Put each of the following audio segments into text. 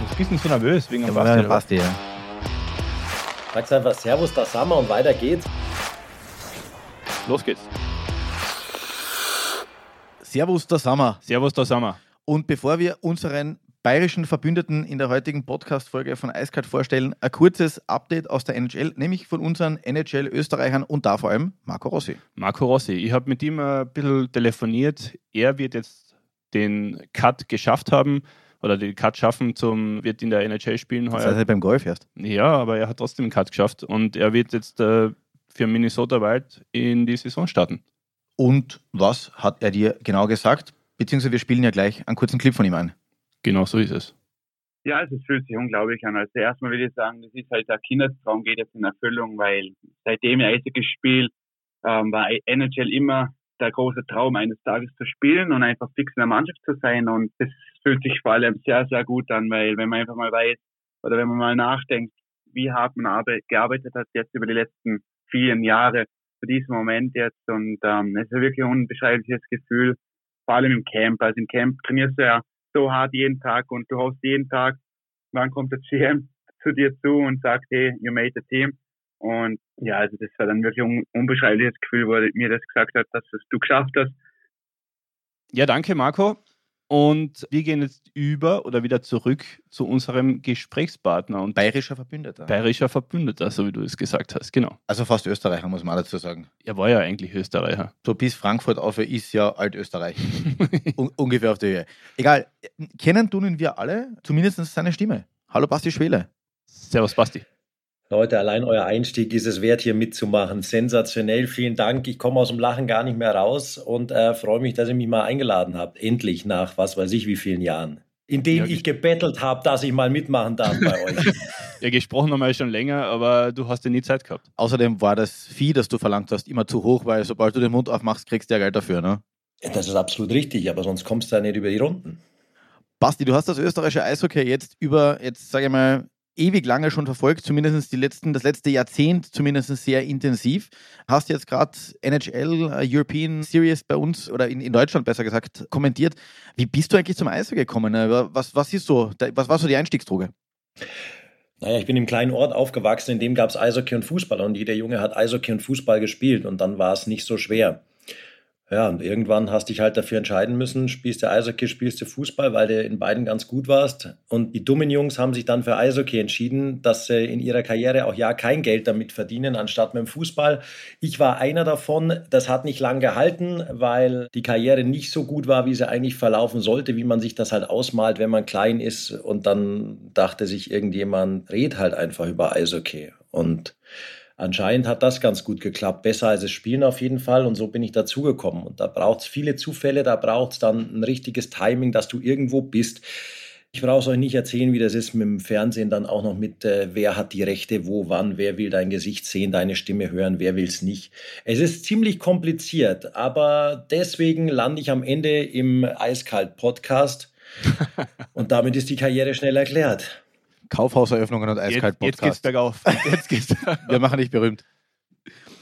Jetzt bist du so nervös wegen dem ja, Basti. Basti ja. Sagst einfach Servus, das Sommer und weiter geht's. Los geht's. Servus, da sind wir. Servus, da sind wir. Und bevor wir unseren bayerischen Verbündeten in der heutigen Podcast-Folge von Eiskalt vorstellen, ein kurzes Update aus der NHL, nämlich von unseren NHL-Österreichern und da vor allem Marco Rossi. Marco Rossi, ich habe mit ihm ein bisschen telefoniert. Er wird jetzt den Cut geschafft haben oder den Cut schaffen, zum, wird in der NHL spielen heuer. Das heißt, beim Golf erst. Ja, aber er hat trotzdem den Cut geschafft und er wird jetzt äh, für Minnesota Wild in die Saison starten. Und was hat er dir genau gesagt? Beziehungsweise wir spielen ja gleich einen kurzen Clip von ihm ein. Genau so ist es. Ja, also es fühlt sich unglaublich an. Also erstmal würde ich sagen, das ist halt der Kindertraum geht jetzt in Erfüllung, weil seitdem ich Eishockey spiele, ähm, war NHL immer der große Traum, eines Tages zu spielen und einfach fix in der Mannschaft zu sein. Und das fühlt sich vor allem sehr, sehr gut an, weil wenn man einfach mal weiß oder wenn man mal nachdenkt, wie hart man gearbeitet hat jetzt über die letzten vielen Jahre für diesen Moment jetzt. Und ähm, es ist wirklich ein unbeschreibliches Gefühl, vor allem im Camp. Also im Camp trainierst du ja so hart jeden Tag und du hoffst jeden Tag, wann kommt der GM zu dir zu und sagt, hey, you made the team. Und ja, also das war dann wirklich ein unbeschreibliches Gefühl, wo er mir das gesagt hat, dass du geschafft hast. Ja, danke Marco. Und wir gehen jetzt über oder wieder zurück zu unserem Gesprächspartner und bayerischer Verbündeter. Bayerischer Verbündeter, so wie du es gesagt hast, genau. Also fast Österreicher, muss man dazu sagen. Er war ja eigentlich Österreicher. So bis Frankfurt auf ist ja Altösterreich. Un ungefähr auf der Höhe. Egal, kennen tun wir alle, zumindest seine Stimme. Hallo Basti Schwele. Servus Basti. Leute, allein euer Einstieg ist es wert, hier mitzumachen. Sensationell, vielen Dank. Ich komme aus dem Lachen gar nicht mehr raus und äh, freue mich, dass ihr mich mal eingeladen habt. Endlich nach was weiß ich wie vielen Jahren. In denen ja, ich gebettelt habe, dass ich mal mitmachen darf bei euch. ja, gesprochen haben wir schon länger, aber du hast ja nie Zeit gehabt. Außerdem war das Vieh, das du verlangt hast, immer zu hoch, weil sobald du den Mund aufmachst, kriegst du ja Geld dafür, ne? Das ist absolut richtig, aber sonst kommst du ja nicht über die Runden. Basti, du hast das österreichische Eishockey jetzt über, jetzt sage ich mal, ewig lange schon verfolgt, zumindest die letzten, das letzte Jahrzehnt zumindest sehr intensiv. Hast jetzt gerade NHL uh, European Series bei uns oder in, in Deutschland besser gesagt kommentiert. Wie bist du eigentlich zum Eishockey gekommen? Was, was ist so, was war so die Einstiegsdroge? Naja, ich bin im kleinen Ort aufgewachsen, in dem gab es Eishockey und Fußball und jeder Junge hat Eishockey und Fußball gespielt und dann war es nicht so schwer. Ja, und irgendwann hast dich halt dafür entscheiden müssen, spielst du Eishockey, spielst du Fußball, weil du in beiden ganz gut warst. Und die dummen Jungs haben sich dann für Eishockey entschieden, dass sie in ihrer Karriere auch ja kein Geld damit verdienen, anstatt mit dem Fußball. Ich war einer davon. Das hat nicht lang gehalten, weil die Karriere nicht so gut war, wie sie eigentlich verlaufen sollte, wie man sich das halt ausmalt, wenn man klein ist. Und dann dachte sich irgendjemand, red halt einfach über Eishockey. Und anscheinend hat das ganz gut geklappt. Besser als es Spielen auf jeden Fall. Und so bin ich dazugekommen. Und da braucht es viele Zufälle, da braucht es dann ein richtiges Timing, dass du irgendwo bist. Ich brauche es euch nicht erzählen, wie das ist mit dem Fernsehen dann auch noch mit, äh, wer hat die Rechte, wo, wann, wer will dein Gesicht sehen, deine Stimme hören, wer will es nicht. Es ist ziemlich kompliziert, aber deswegen lande ich am Ende im Eiskalt-Podcast und damit ist die Karriere schnell erklärt. Kaufhauseröffnungen und Eiskalt Podcast. Jetzt, geht's bergauf. Jetzt geht's Wir machen dich berühmt.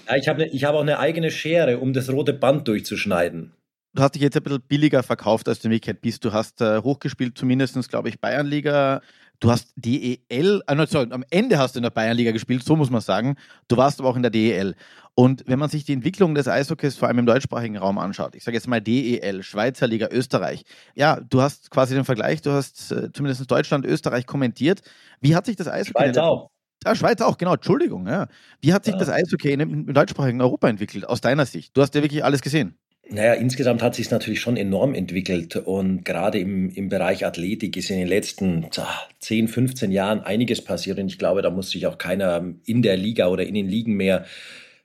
Ja, ich habe ne, hab auch eine eigene Schere, um das rote Band durchzuschneiden. Du hast dich jetzt ein bisschen billiger verkauft, als du in Wirklichkeit bist. Du hast äh, hochgespielt, zumindest, glaube ich, Bayernliga. Du hast DEL, äh, sorry, am Ende hast du in der Bayernliga gespielt, so muss man sagen. Du warst aber auch in der DEL. Und wenn man sich die Entwicklung des Eishockeys vor allem im deutschsprachigen Raum anschaut, ich sage jetzt mal DEL, Schweizer Liga, Österreich, ja, du hast quasi den Vergleich, du hast äh, zumindest Deutschland, Österreich kommentiert. Wie hat sich das Eishockey... Schweiz auch. Ja, Schweiz auch, genau, Entschuldigung. Ja. Wie hat sich ja. das Eishockey im, im deutschsprachigen Europa entwickelt, aus deiner Sicht? Du hast ja wirklich alles gesehen. Naja, insgesamt hat sich natürlich schon enorm entwickelt und gerade im, im Bereich Athletik ist in den letzten 10, 15 Jahren einiges passiert und ich glaube, da muss sich auch keiner in der Liga oder in den Ligen mehr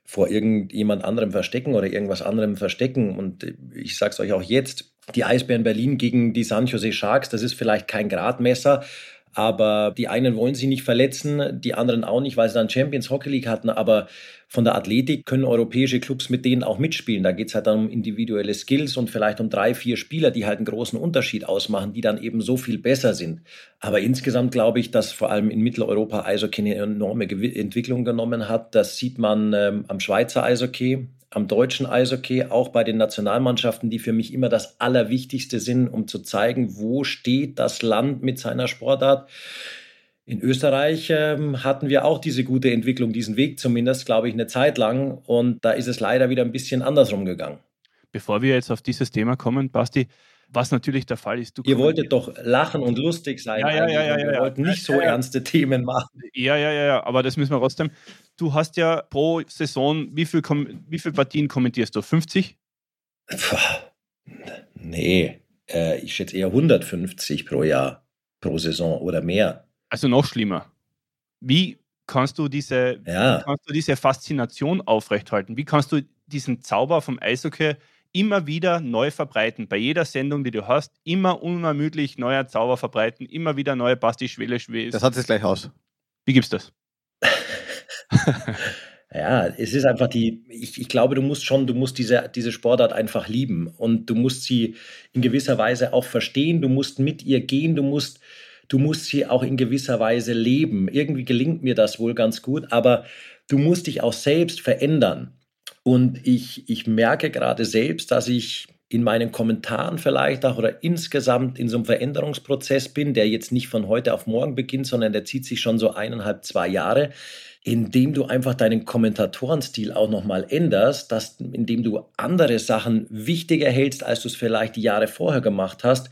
vor irgendjemand anderem verstecken oder irgendwas anderem verstecken. Und ich sage es euch auch jetzt, die Eisbären Berlin gegen die San Jose Sharks, das ist vielleicht kein Gradmesser, aber die einen wollen sie nicht verletzen, die anderen auch nicht, weil sie dann Champions Hockey League hatten. Aber von der Athletik können europäische Clubs mit denen auch mitspielen. Da geht es halt dann um individuelle Skills und vielleicht um drei, vier Spieler, die halt einen großen Unterschied ausmachen, die dann eben so viel besser sind. Aber insgesamt glaube ich, dass vor allem in Mitteleuropa Eishockey eine enorme Entwicklung genommen hat. Das sieht man ähm, am Schweizer Eishockey. Am deutschen Eishockey, auch bei den Nationalmannschaften, die für mich immer das Allerwichtigste sind, um zu zeigen, wo steht das Land mit seiner Sportart. In Österreich ähm, hatten wir auch diese gute Entwicklung, diesen Weg zumindest, glaube ich, eine Zeit lang. Und da ist es leider wieder ein bisschen andersrum gegangen. Bevor wir jetzt auf dieses Thema kommen, Basti, was natürlich der Fall ist. Ihr wolltet doch lachen und lustig sein. Ja, ja, ja, ja, Wir ja, wollten nicht so ernste Themen machen. Ja, ja, ja, ja, aber das müssen wir trotzdem. Du hast ja pro Saison, wie viele wie viel Partien kommentierst du? 50? Puh, nee, äh, ich schätze eher 150 pro Jahr, pro Saison oder mehr. Also noch schlimmer. Wie kannst du diese, Ja. wie kannst du diese Faszination aufrechthalten? Wie kannst du diesen Zauber vom Eishockey immer wieder neu verbreiten? Bei jeder Sendung, die du hast, immer unermüdlich neuer Zauber verbreiten, immer wieder neue Basti Schwelle Schwele. Das hat es gleich aus. Wie gibt's das? Ja, es ist einfach die, ich, ich glaube, du musst schon, du musst diese, diese Sportart einfach lieben und du musst sie in gewisser Weise auch verstehen, du musst mit ihr gehen, du musst, du musst sie auch in gewisser Weise leben. Irgendwie gelingt mir das wohl ganz gut, aber du musst dich auch selbst verändern. Und ich, ich merke gerade selbst, dass ich in meinen Kommentaren vielleicht auch oder insgesamt in so einem Veränderungsprozess bin, der jetzt nicht von heute auf morgen beginnt, sondern der zieht sich schon so eineinhalb, zwei Jahre, indem du einfach deinen Kommentatorenstil auch nochmal änderst, dass, indem du andere Sachen wichtiger hältst, als du es vielleicht die Jahre vorher gemacht hast.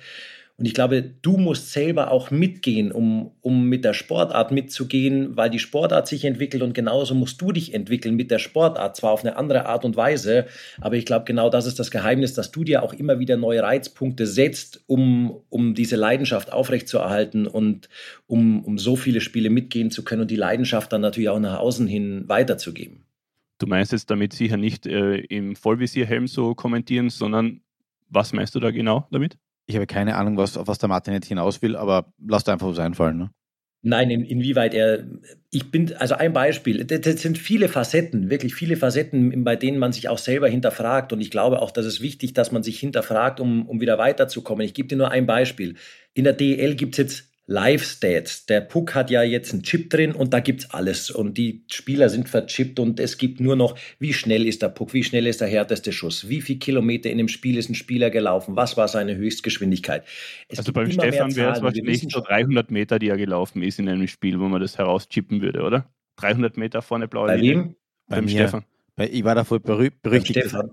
Und ich glaube, du musst selber auch mitgehen, um, um mit der Sportart mitzugehen, weil die Sportart sich entwickelt und genauso musst du dich entwickeln mit der Sportart, zwar auf eine andere Art und Weise, aber ich glaube, genau das ist das Geheimnis, dass du dir auch immer wieder neue Reizpunkte setzt, um, um diese Leidenschaft aufrechtzuerhalten und um, um so viele Spiele mitgehen zu können und die Leidenschaft dann natürlich auch nach außen hin weiterzugeben. Du meinst jetzt damit sicher nicht äh, im Vollvisierhelm so kommentieren, sondern was meinst du da genau damit? Ich habe keine Ahnung, was, auf was der Martin jetzt hinaus will, aber lasst einfach was einfallen. Ne? Nein, in, inwieweit er, ich bin, also ein Beispiel, das, das sind viele Facetten, wirklich viele Facetten, bei denen man sich auch selber hinterfragt und ich glaube auch, dass es wichtig, dass man sich hinterfragt, um, um wieder weiterzukommen. Ich gebe dir nur ein Beispiel. In der DEL gibt es jetzt Live-Stats. Der Puck hat ja jetzt einen Chip drin und da gibt's alles. Und die Spieler sind verchippt und es gibt nur noch, wie schnell ist der Puck, wie schnell ist der härteste Schuss, wie viel Kilometer in dem Spiel ist ein Spieler gelaufen, was war seine Höchstgeschwindigkeit. Es also gibt beim Stefan wäre es wahrscheinlich so schon- 300 Meter, die er gelaufen ist in einem Spiel, wo man das herauschippen würde, oder? 300 Meter vorne blaue Bei Linie. wem? Bei Beim mir. Stefan. Weil ich war davor berüchtigt. Ich war,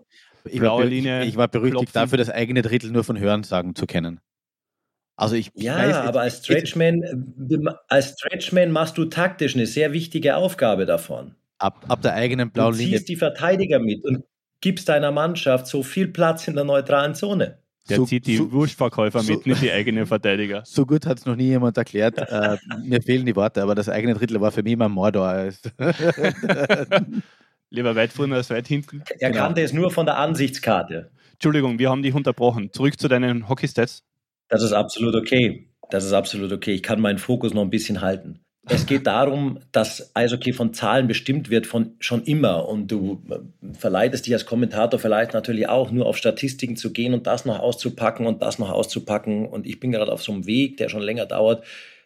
Blaue be- Linie, ich war berüchtigt klopfen. dafür, das eigene Drittel nur von Hörensagen zu kennen. Also ich, ich Ja, weiß jetzt- aber als Stretchman, äh, als Stretchman machst du taktisch eine sehr wichtige Aufgabe davon. ab, ab der eigenen Du blauen Linie ziehst die Verteidiger mit und gibst deiner Mannschaft so viel Platz in der neutralen Zone. Der So- zieht die so- Wurstverkäufer so- mit, nicht die eigenen Verteidiger. So gut hat es noch nie jemand erklärt. äh, mir fehlen die Worte, aber das eigene Drittel war für mich immer Mordor. als- Lieber weit vorne als weit hinten. Er Genau. kannte es nur von der Ansichtskarte. Entschuldigung, wir haben dich unterbrochen. Zurück zu deinen Hockey-Stats. Das ist absolut okay. Das ist absolut okay. Ich kann meinen Fokus noch ein bisschen halten. Es geht darum, dass Eishockey von Zahlen bestimmt wird, von schon immer. Und du äh, verleitest dich als Kommentator vielleicht natürlich auch, nur auf Statistiken zu gehen und das noch auszupacken und das noch auszupacken. Und ich bin gerade auf so einem Weg, der schon länger dauert,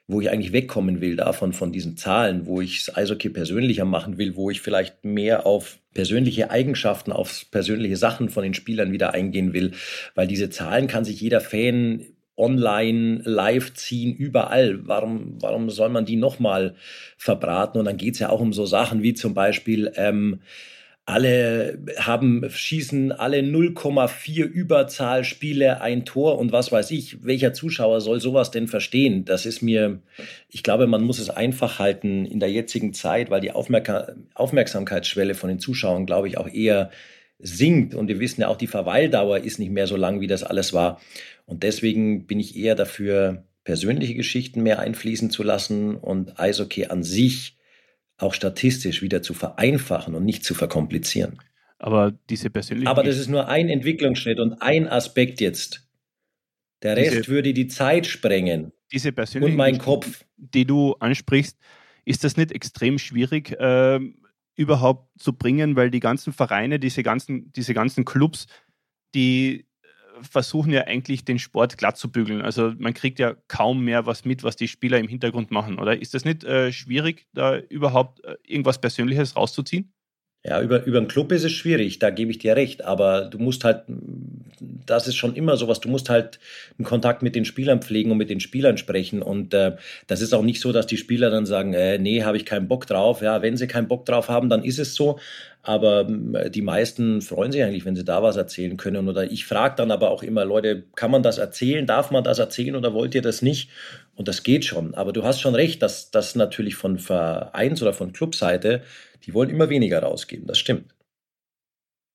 wo ich eigentlich wegkommen will davon, von diesen Zahlen, wo ich das Eishockey persönlicher machen will, wo ich vielleicht mehr auf persönliche Eigenschaften, auf persönliche Sachen von den Spielern wieder eingehen will. Weil diese Zahlen kann sich jeder Fan online live ziehen, überall. Warum, warum soll man die nochmal verbraten? Und dann geht es ja auch um so Sachen wie zum Beispiel, ähm, alle haben, schießen alle 0,4 Überzahlspiele ein Tor und was weiß ich. Welcher Zuschauer soll sowas denn verstehen? Das ist mir, ich glaube, man muss es einfach halten in der jetzigen Zeit, weil die Aufmerka Aufmerksamkeitsschwelle von den Zuschauern, glaube ich, auch eher sinkt. Und wir wissen ja auch, die Verweildauer ist nicht mehr so lang, wie das alles war. Und deswegen bin ich eher dafür, persönliche Geschichten mehr einfließen zu lassen und Eishockey an sich auch statistisch wieder zu vereinfachen und nicht zu verkomplizieren. Aber diese persönlichen. Aber das ist nur ein Entwicklungsschritt und ein Aspekt jetzt. Der Diese- Rest würde die Zeit sprengen diese persönlichen und mein Kopf. die du ansprichst, ist das nicht extrem schwierig ähm, überhaupt zu bringen, weil die ganzen Vereine, diese ganzen, diese ganzen Clubs, die äh, versuchen ja eigentlich den Sport glatt zu bügeln. Also man kriegt ja kaum mehr was mit, was die Spieler im Hintergrund machen, oder? Ist das nicht äh, schwierig, da überhaupt äh, irgendwas Persönliches rauszuziehen? Ja, über, über einen Club ist es schwierig, da gebe ich dir recht, aber du musst halt, das ist schon immer sowas, du musst halt einen Kontakt mit den Spielern pflegen und mit den Spielern sprechen und äh, das ist auch nicht so, dass die Spieler dann sagen, äh, nee, habe ich keinen Bock drauf. Ja, wenn sie keinen Bock drauf haben, dann ist es so, aber äh, die meisten freuen sich eigentlich, wenn sie da was erzählen können oder ich frage dann aber auch immer, Leute, kann man das erzählen, darf man das erzählen oder wollt ihr das nicht? Und das geht schon, aber du hast schon recht, dass das natürlich von Vereins- oder von Clubseite die wollen immer weniger rausgeben, das stimmt.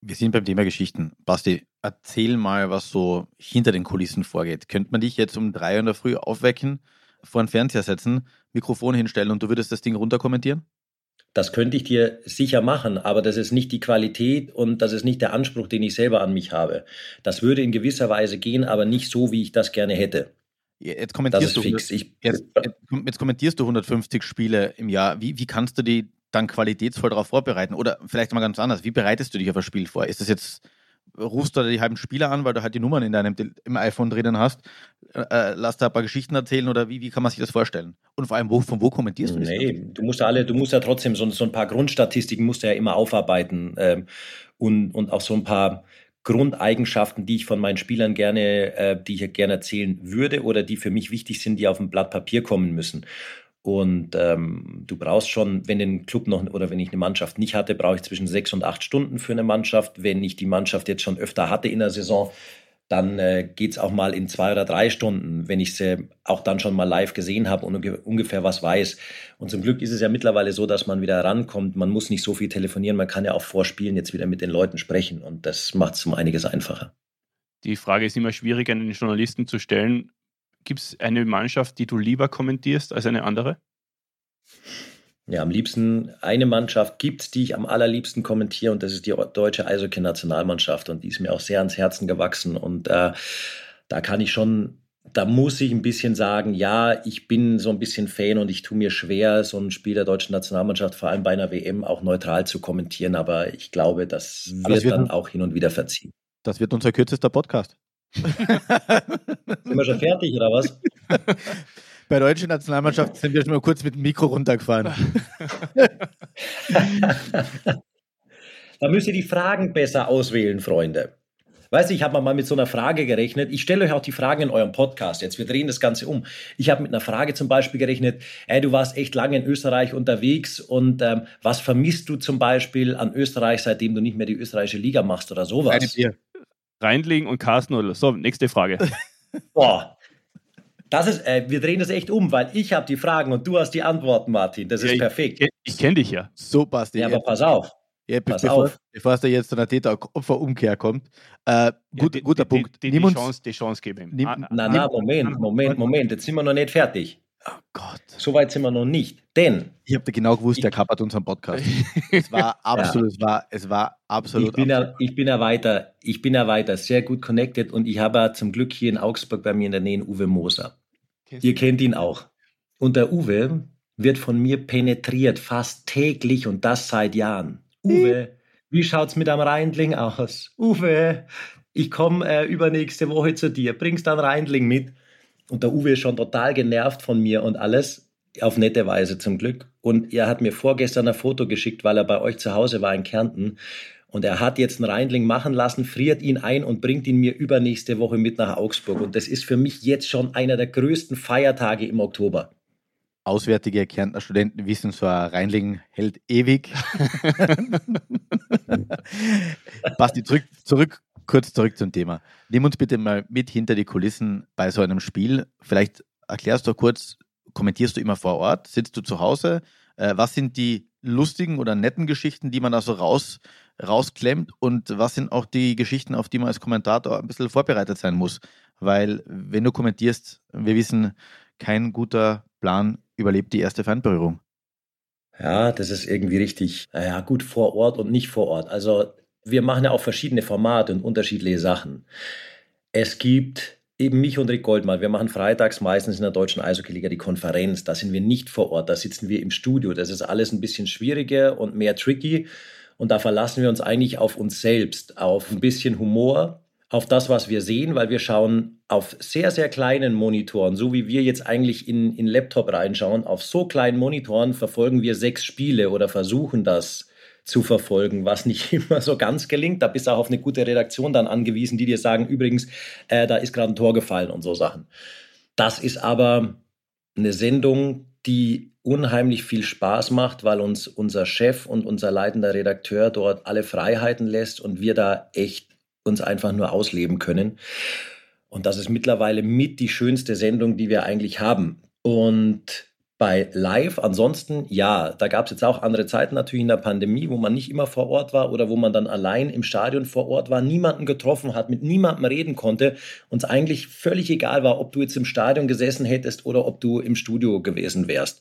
Wir sind beim Thema Geschichten. Basti, erzähl mal, was so hinter den Kulissen vorgeht. Könnte man dich jetzt um drei Uhr in der Früh aufwecken, vor den Fernseher setzen, Mikrofon hinstellen und du würdest das Ding runterkommentieren? Das könnte ich dir sicher machen, aber das ist nicht die Qualität und das ist nicht der Anspruch, den ich selber an mich habe. Das würde in gewisser Weise gehen, aber nicht so, wie ich das gerne hätte. Jetzt kommentierst, du, jetzt, jetzt, kommentierst du 150 Spiele im Jahr. Wie, wie kannst du die dann qualitätsvoll darauf vorbereiten? Oder vielleicht mal ganz anders, wie bereitest du dich auf ein Spiel vor? Ist das jetzt, rufst du die halben Spieler an, weil du halt die Nummern in deinem im iPhone drinnen hast, äh, äh, lass da ein paar Geschichten erzählen oder wie, wie kann man sich das vorstellen? Und vor allem, wo, von wo kommentierst du das? Nee, du musst alle, du musst ja trotzdem so, so ein paar Grundstatistiken musst du ja immer aufarbeiten ähm, und, und auch so ein paar Grundeigenschaften, die ich von meinen Spielern gerne, äh, die ich gerne erzählen würde oder die für mich wichtig sind, die auf ein Blatt Papier kommen müssen. Und ähm, du brauchst schon, wenn den Club noch oder wenn ich eine Mannschaft nicht hatte, brauche ich zwischen sechs und acht Stunden für eine Mannschaft. Wenn ich die Mannschaft jetzt schon öfter hatte in der Saison, dann äh, geht es auch mal in zwei oder drei Stunden, wenn ich sie auch dann schon mal live gesehen habe und ungefähr was weiß. Und zum Glück ist es ja mittlerweile so, dass man wieder rankommt. Man muss nicht so viel telefonieren, man kann ja auch vor Spielen jetzt wieder mit den Leuten sprechen und das macht es um einiges einfacher. Die Frage ist immer schwierig an den Journalisten zu stellen. Gibt es eine Mannschaft, die du lieber kommentierst als eine andere? Ja, am liebsten eine Mannschaft gibt es, die ich am allerliebsten kommentiere und das ist die deutsche Eishockey-Nationalmannschaft und die ist mir auch sehr ans Herzen gewachsen und äh, da kann ich schon, da muss ich ein bisschen sagen, ja, ich bin so ein bisschen Fan und ich tue mir schwer, so ein Spiel der deutschen Nationalmannschaft, vor allem bei einer WM, auch neutral zu kommentieren, aber ich glaube, das wird, das wird dann auch hin und wieder verziehen. Das wird unser kürzester Podcast. Sind wir schon fertig oder was? Bei der deutschen Nationalmannschaft sind wir schon mal kurz mit dem Mikro runtergefahren. da müsst ihr die Fragen besser auswählen, Freunde. Weißt du, ich habe mal mit so einer Frage gerechnet. Ich stelle euch auch die Fragen in eurem Podcast. Jetzt, wir drehen das Ganze um. Ich habe mit einer Frage zum Beispiel gerechnet, ey, du warst echt lange in Österreich unterwegs und ähm, was vermisst du zum Beispiel an Österreich, seitdem du nicht mehr die österreichische Liga machst oder sowas? Eine Bier reinlegen und Carsten oder so. Nächste Frage. Boah. Das ist, äh, wir drehen das echt um, weil ich habe die Fragen und du hast die Antworten, Martin. Das ist ja, perfekt. Ich, ich kenne dich ja. So passt Ja, aber pass auf. Ja, pass bevor, auf. Bevor es da jetzt zu einer Täter-Opfer-Umkehr kommt. Äh, gut, ja, die, guter die, Punkt. Die, die, die, Chance, die Chance geben. Nimm, ah, na, na, Moment, Moment, Moment. Jetzt sind wir noch nicht fertig. Oh Gott. So weit sind wir noch nicht. Denn. Ich habe genau gewusst, der kappert unseren Podcast. es war absolut, ja. es, war, es war absolut. Ich bin, absolut. Ja, ich bin ja weiter, ich bin ja weiter sehr gut connected und ich habe ja zum Glück hier in Augsburg bei mir in der Nähe Uwe Moser. Kennst Ihr kennt ihn auch. Und der Uwe wird von mir penetriert, fast täglich und das seit Jahren. Uwe, wie schaut's mit einem Reindling aus? Uwe, ich komme äh, übernächste Woche zu dir, bringst dann Reindling mit. Und der Uwe ist schon total genervt von mir und alles, auf nette Weise zum Glück. Und er hat mir vorgestern ein Foto geschickt, weil er bei euch zu Hause war in Kärnten. Und er hat jetzt einen Reindling machen lassen, friert ihn ein und bringt ihn mir übernächste Woche mit nach Augsburg. Und das ist für mich jetzt schon einer der größten Feiertage im Oktober. Auswärtige Kärntner Studenten wissen, so ein Reinling hält ewig. Basti, zurück, zurück kurz zurück zum Thema. Nimm uns bitte mal mit hinter die Kulissen bei so einem Spiel. Vielleicht erklärst du kurz, kommentierst du immer vor Ort, sitzt du zu Hause? Äh, was sind die lustigen oder netten Geschichten, die man da so raus, rausklemmt? Und was sind auch die Geschichten, auf die man als Kommentator ein bisschen vorbereitet sein muss? Weil, wenn du kommentierst, wir wissen, kein guter Plan überlebt die erste Feindberührung. Ja, das ist irgendwie richtig. Ja, gut, vor Ort und nicht vor Ort. Also wir machen ja auch verschiedene Formate und unterschiedliche Sachen. Es gibt eben mich und Rick Goldmann. Wir machen freitags meistens in der deutschen Eishockey-Liga die Konferenz. Da sind wir nicht vor Ort, da sitzen wir im Studio. Das ist alles ein bisschen schwieriger und mehr tricky. Und da verlassen wir uns eigentlich auf uns selbst, auf ein bisschen Humor, auf das, was wir sehen, weil wir schauen auf sehr, sehr kleinen Monitoren, so wie wir jetzt eigentlich in, in Laptop reinschauen, auf so kleinen Monitoren verfolgen wir sechs Spiele oder versuchen das zu verfolgen, was nicht immer so ganz gelingt. Da bist du auch auf eine gute Redaktion dann angewiesen, die dir sagen, übrigens, äh, da ist gerade ein Tor gefallen und so Sachen. Das ist aber eine Sendung, die unheimlich viel Spaß macht, weil uns unser Chef und unser leitender Redakteur dort alle Freiheiten lässt und wir da echt uns einfach nur ausleben können. Und das ist mittlerweile mit die schönste Sendung, die wir eigentlich haben. Und bei Live ansonsten, ja, da gab es jetzt auch andere Zeiten natürlich in der Pandemie, wo man nicht immer vor Ort war oder wo man dann allein im Stadion vor Ort war, niemanden getroffen hat, mit niemandem reden konnte und es eigentlich völlig egal war, ob du jetzt im Stadion gesessen hättest oder ob du im Studio gewesen wärst.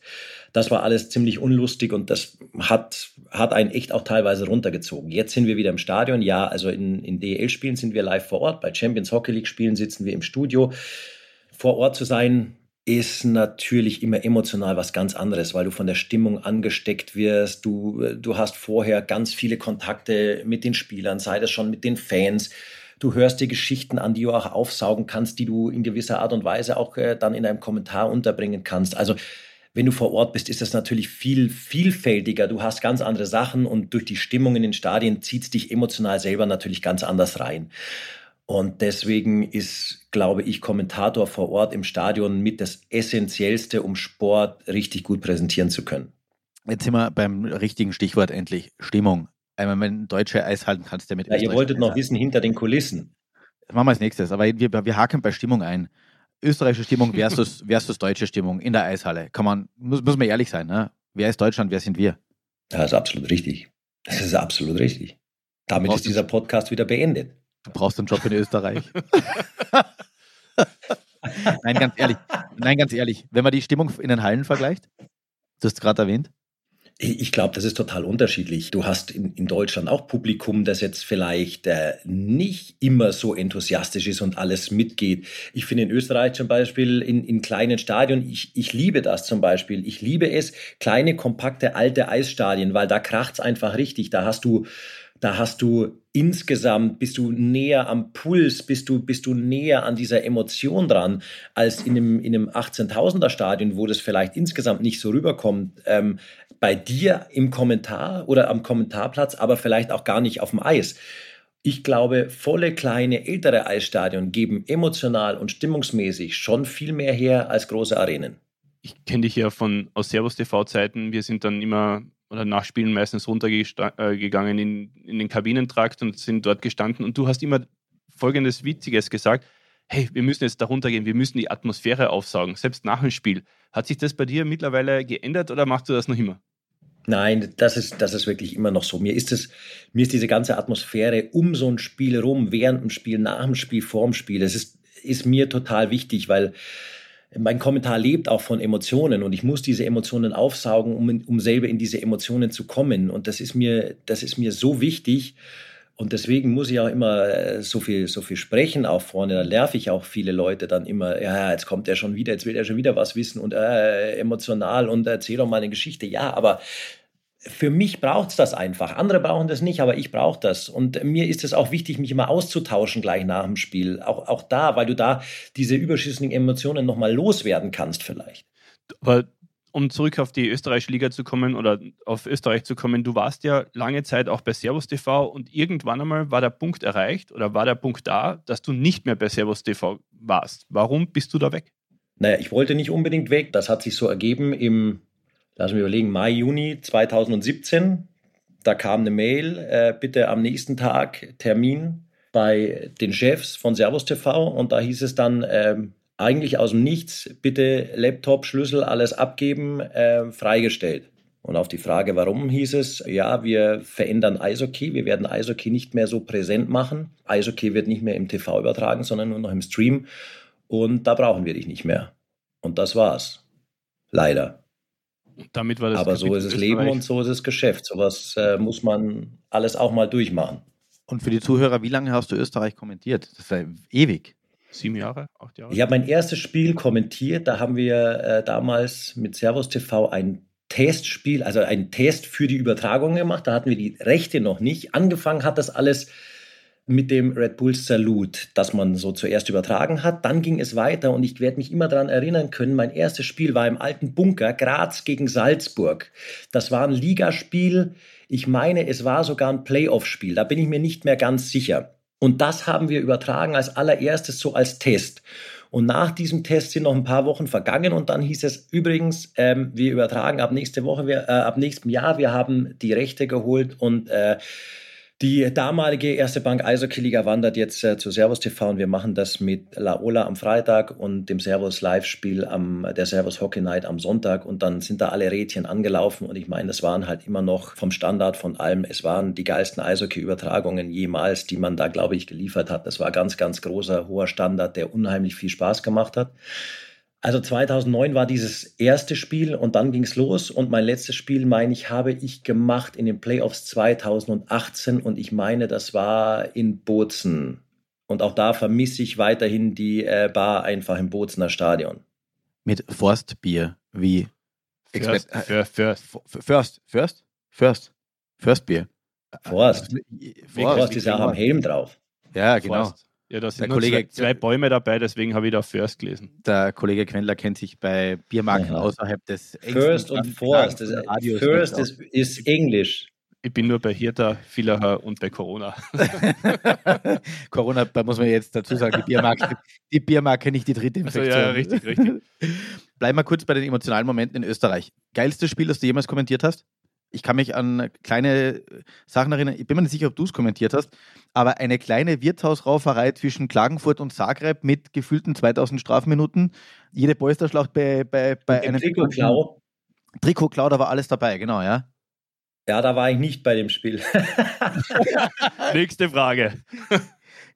Das war alles ziemlich unlustig und das hat, hat einen echt auch teilweise runtergezogen. Jetzt sind wir wieder im Stadion. Ja, also in, in DEL-Spielen sind wir live vor Ort. Bei Champions Hockey League-Spielen sitzen wir im Studio. Vor Ort zu sein, ist natürlich immer emotional was ganz anderes, weil du von der Stimmung angesteckt wirst. Du, du hast vorher ganz viele Kontakte mit den Spielern, sei das schon mit den Fans. Du hörst dir Geschichten an, die du auch aufsaugen kannst, die du in gewisser Art und Weise auch äh, dann in einem Kommentar unterbringen kannst. Also wenn du vor Ort bist, ist das natürlich viel vielfältiger. Du hast ganz andere Sachen und durch die Stimmung in den Stadien zieht es dich emotional selber natürlich ganz anders rein. Und deswegen ist, glaube ich, Kommentator vor Ort im Stadion mit das Essentiellste, um Sport richtig gut präsentieren zu können. Jetzt sind wir beim richtigen Stichwort endlich. Stimmung. Einmal, wenn deutsche Eis halten kannst, der mit ja, Ihr wolltet noch wissen, hinter den Kulissen. Das machen wir als nächstes. Aber wir, wir haken bei Stimmung ein. Österreichische Stimmung versus, versus deutsche Stimmung in der Eishalle. Kann man, muss, muss man ehrlich sein. Ne? Wer ist Deutschland, wer sind wir? Das ist absolut richtig. Das ist absolut richtig. Damit ist dieser Podcast wieder beendet. Du brauchst einen Job in Österreich. Nein, ganz ehrlich. Nein, ganz ehrlich. Wenn man die Stimmung in den Hallen vergleicht, du hast es gerade erwähnt. Ich glaube, das ist total unterschiedlich. Du hast in, in Deutschland auch Publikum, das jetzt vielleicht äh, nicht immer so enthusiastisch ist und alles mitgeht. Ich finde in Österreich zum Beispiel in, in kleinen Stadien, ich, ich liebe das zum Beispiel. Ich liebe es, kleine, kompakte, alte Eisstadien, weil da kracht es einfach richtig. Da hast du da hast du insgesamt, bist du näher am Puls, bist du, bist du näher an dieser Emotion dran, als in einem, in einem 18.000er Stadion, wo das vielleicht insgesamt nicht so rüberkommt. Ähm, bei dir im Kommentar oder am Kommentarplatz, aber vielleicht auch gar nicht auf dem Eis. Ich glaube, volle kleine ältere Eisstadion geben emotional und stimmungsmäßig schon viel mehr her als große Arenen. Ich kenne dich ja von aus Servus TV Zeiten. Wir sind dann immer oder nach Spielen meistens runtergegangen in, in den Kabinentrakt und sind dort gestanden. Und du hast immer folgendes Witziges gesagt: Hey, wir müssen jetzt da runtergehen, wir müssen die Atmosphäre aufsaugen, selbst nach dem Spiel. Hat sich das bei dir mittlerweile geändert oder machst du das noch immer? Nein, das ist, das ist wirklich immer noch so. Mir ist, es, mir ist diese ganze Atmosphäre um so ein Spiel rum, während dem Spiel, nach dem Spiel, vor dem Spiel, das ist, ist mir total wichtig, weil mein Kommentar lebt auch von Emotionen und ich muss diese Emotionen aufsaugen, um, um selber in diese Emotionen zu kommen. Und das ist mir, das ist mir so wichtig. Und deswegen muss ich auch immer äh, so viel, so viel sprechen auch vorne. Da nerv ich auch viele Leute dann immer, ja, jetzt kommt er schon wieder, jetzt will er schon wieder was wissen und äh, emotional und erzähl doch mal eine Geschichte. Ja, aber für mich braucht es das einfach. Andere brauchen das nicht, aber ich brauche das. Und mir ist es auch wichtig, mich immer auszutauschen gleich nach dem Spiel. Auch, auch da, weil du da diese überschüssigen Emotionen nochmal loswerden kannst vielleicht. Aber um zurück auf die österreichische Liga zu kommen oder auf Österreich zu kommen, du warst ja lange Zeit auch bei Servus TV und irgendwann einmal war der Punkt erreicht oder war der Punkt da, dass du nicht mehr bei Servus TV warst. Warum bist du da weg? Naja, ich wollte nicht unbedingt weg. Das hat sich so ergeben im lass mich überlegen, Mai, Juni 2017. Da kam eine Mail, äh, bitte am nächsten Tag Termin bei den Chefs von Servus TV und da hieß es dann, äh, eigentlich aus dem Nichts, bitte Laptop, Schlüssel, alles abgeben, äh, freigestellt. Und auf die Frage, warum, hieß es, ja, wir verändern Eishockey, wir werden Eishockey nicht mehr so präsent machen. Eishockey wird nicht mehr im TV übertragen, sondern nur noch im Stream. Und da brauchen wir dich nicht mehr. Und das war's. Leider. Damit war das Aber so ist es Leben und so ist es Geschäft. Sowas äh, muss man alles auch mal durchmachen. Und für die Zuhörer, wie lange hast du Österreich kommentiert? Das war ewig. Sieben Jahre, acht Jahre? Ich habe mein erstes Spiel kommentiert. Da haben wir äh, damals mit Servus TV ein Testspiel, also einen Test für die Übertragung gemacht. Da hatten wir die Rechte noch nicht. Angefangen hat das alles mit dem Red Bull Salut, das man so zuerst übertragen hat. Dann ging es weiter und ich werde mich immer daran erinnern können, mein erstes Spiel war im alten Bunker Graz gegen Salzburg. Das war ein Ligaspiel. Ich meine, es war sogar ein Playoff-Spiel. Da bin ich mir nicht mehr ganz sicher. Und das haben wir übertragen als allererstes so als Test. Und nach diesem Test sind noch ein paar Wochen vergangen und dann hieß es übrigens, ähm, wir übertragen ab nächste Woche, wir, äh, ab nächstem Jahr, wir haben die Rechte geholt und äh, die damalige erste Bank Eishockey-Liga wandert jetzt äh, zu Servus TV und wir machen das mit Laola am Freitag und dem Servus Live-Spiel am der Servus Hockey Night am Sonntag und dann sind da alle Rädchen angelaufen und ich meine, es waren halt immer noch vom Standard von allem, es waren die geilsten Eishockey-Übertragungen jemals, die man da, glaube ich, geliefert hat. Das war ganz, ganz großer, hoher Standard, der unheimlich viel Spaß gemacht hat. Also 2009 war dieses erste Spiel und dann ging es los und mein letztes Spiel, meine ich, habe ich gemacht in den Playoffs 2018 und ich meine, das war in Bozen. Und auch da vermisse ich weiterhin die äh, Bar einfach im Bozener Stadion. Mit Forstbier, wie? First, First, First, First, First, First, Firstbier. Forst. Forst, Forst ist auch am Helm drauf. Ja, genau. Forst. Ja, da sind der Kollege, zwei, zwei, Bäume dabei, deswegen habe ich da First gelesen. Der Kollege Quendler kennt sich bei Biermarken ja. außerhalb des First und Forst. First ist, ist Englisch. Ich bin nur bei Hirta, Villacher und bei Corona. Corona, da muss man jetzt dazu sagen, die Biermarke, die Biermarke nicht die dritte Infektion. Also ja, richtig, richtig. Bleiben wir kurz bei den emotionalen Momenten in Österreich. Geilstes Spiel, das du jemals kommentiert hast? Ich kann mich an kleine Sachen erinnern, ich bin mir nicht sicher, ob du es kommentiert hast, aber eine kleine Wirtshausrauferei zwischen Klagenfurt und Zagreb mit gefühlten 2000 Strafminuten, jede Polsterschlacht bei, bei, bei einem Trikotklau. Trikotklau, da war alles dabei, genau, ja. Ja, da war ich nicht bei dem Spiel. Nächste Frage.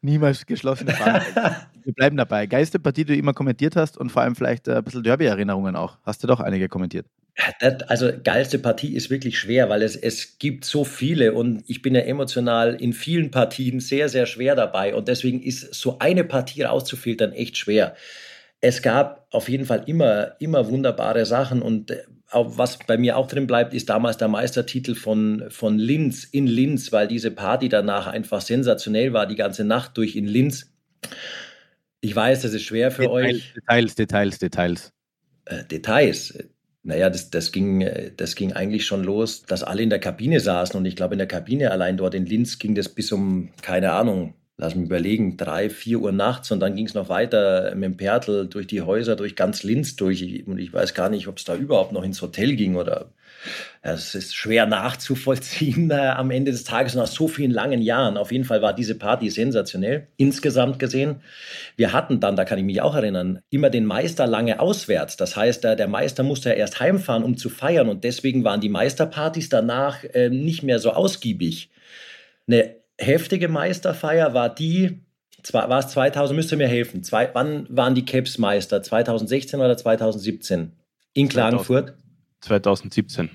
Niemals geschlossene Frage. Wir bleiben dabei. Geiste Partie, die du immer kommentiert hast und vor allem vielleicht ein bisschen Derby-Erinnerungen auch. Hast du doch einige kommentiert. Das, also geilste Partie ist wirklich schwer, weil es, es gibt so viele und ich bin ja emotional in vielen Partien sehr, sehr schwer dabei und deswegen ist so eine Partie rauszufiltern echt schwer. Es gab auf jeden Fall immer, immer wunderbare Sachen und äh, was bei mir auch drin bleibt, ist damals der Meistertitel von, von Linz in Linz, weil diese Party danach einfach sensationell war, die ganze Nacht durch in Linz. Ich weiß, das ist schwer für Details, euch. Details, Details, Details. Äh, Details. Naja, das, das, ging, das ging eigentlich schon los, dass alle in der Kabine saßen. Und ich glaube, in der Kabine allein dort in Linz ging das bis um, keine Ahnung, lass mich überlegen, drei, vier Uhr nachts. Und dann ging es noch weiter mit dem Pertl durch die Häuser, durch ganz Linz durch. Und ich weiß gar nicht, ob es da überhaupt noch ins Hotel ging oder es ist schwer nachzuvollziehen äh, am Ende des Tages nach so vielen langen Jahren. Auf jeden Fall war diese Party sensationell, insgesamt gesehen. Wir hatten dann, da kann ich mich auch erinnern, immer den Meister lange auswärts. Das heißt, der Meister musste ja erst heimfahren, um zu feiern. Und deswegen waren die Meisterpartys danach äh, nicht mehr so ausgiebig. Eine heftige Meisterfeier war die, war es 2000, müsst ihr mir helfen. Zwei, wann waren die Caps Meister? 2016 oder 2017? In Klagenfurt? 2017.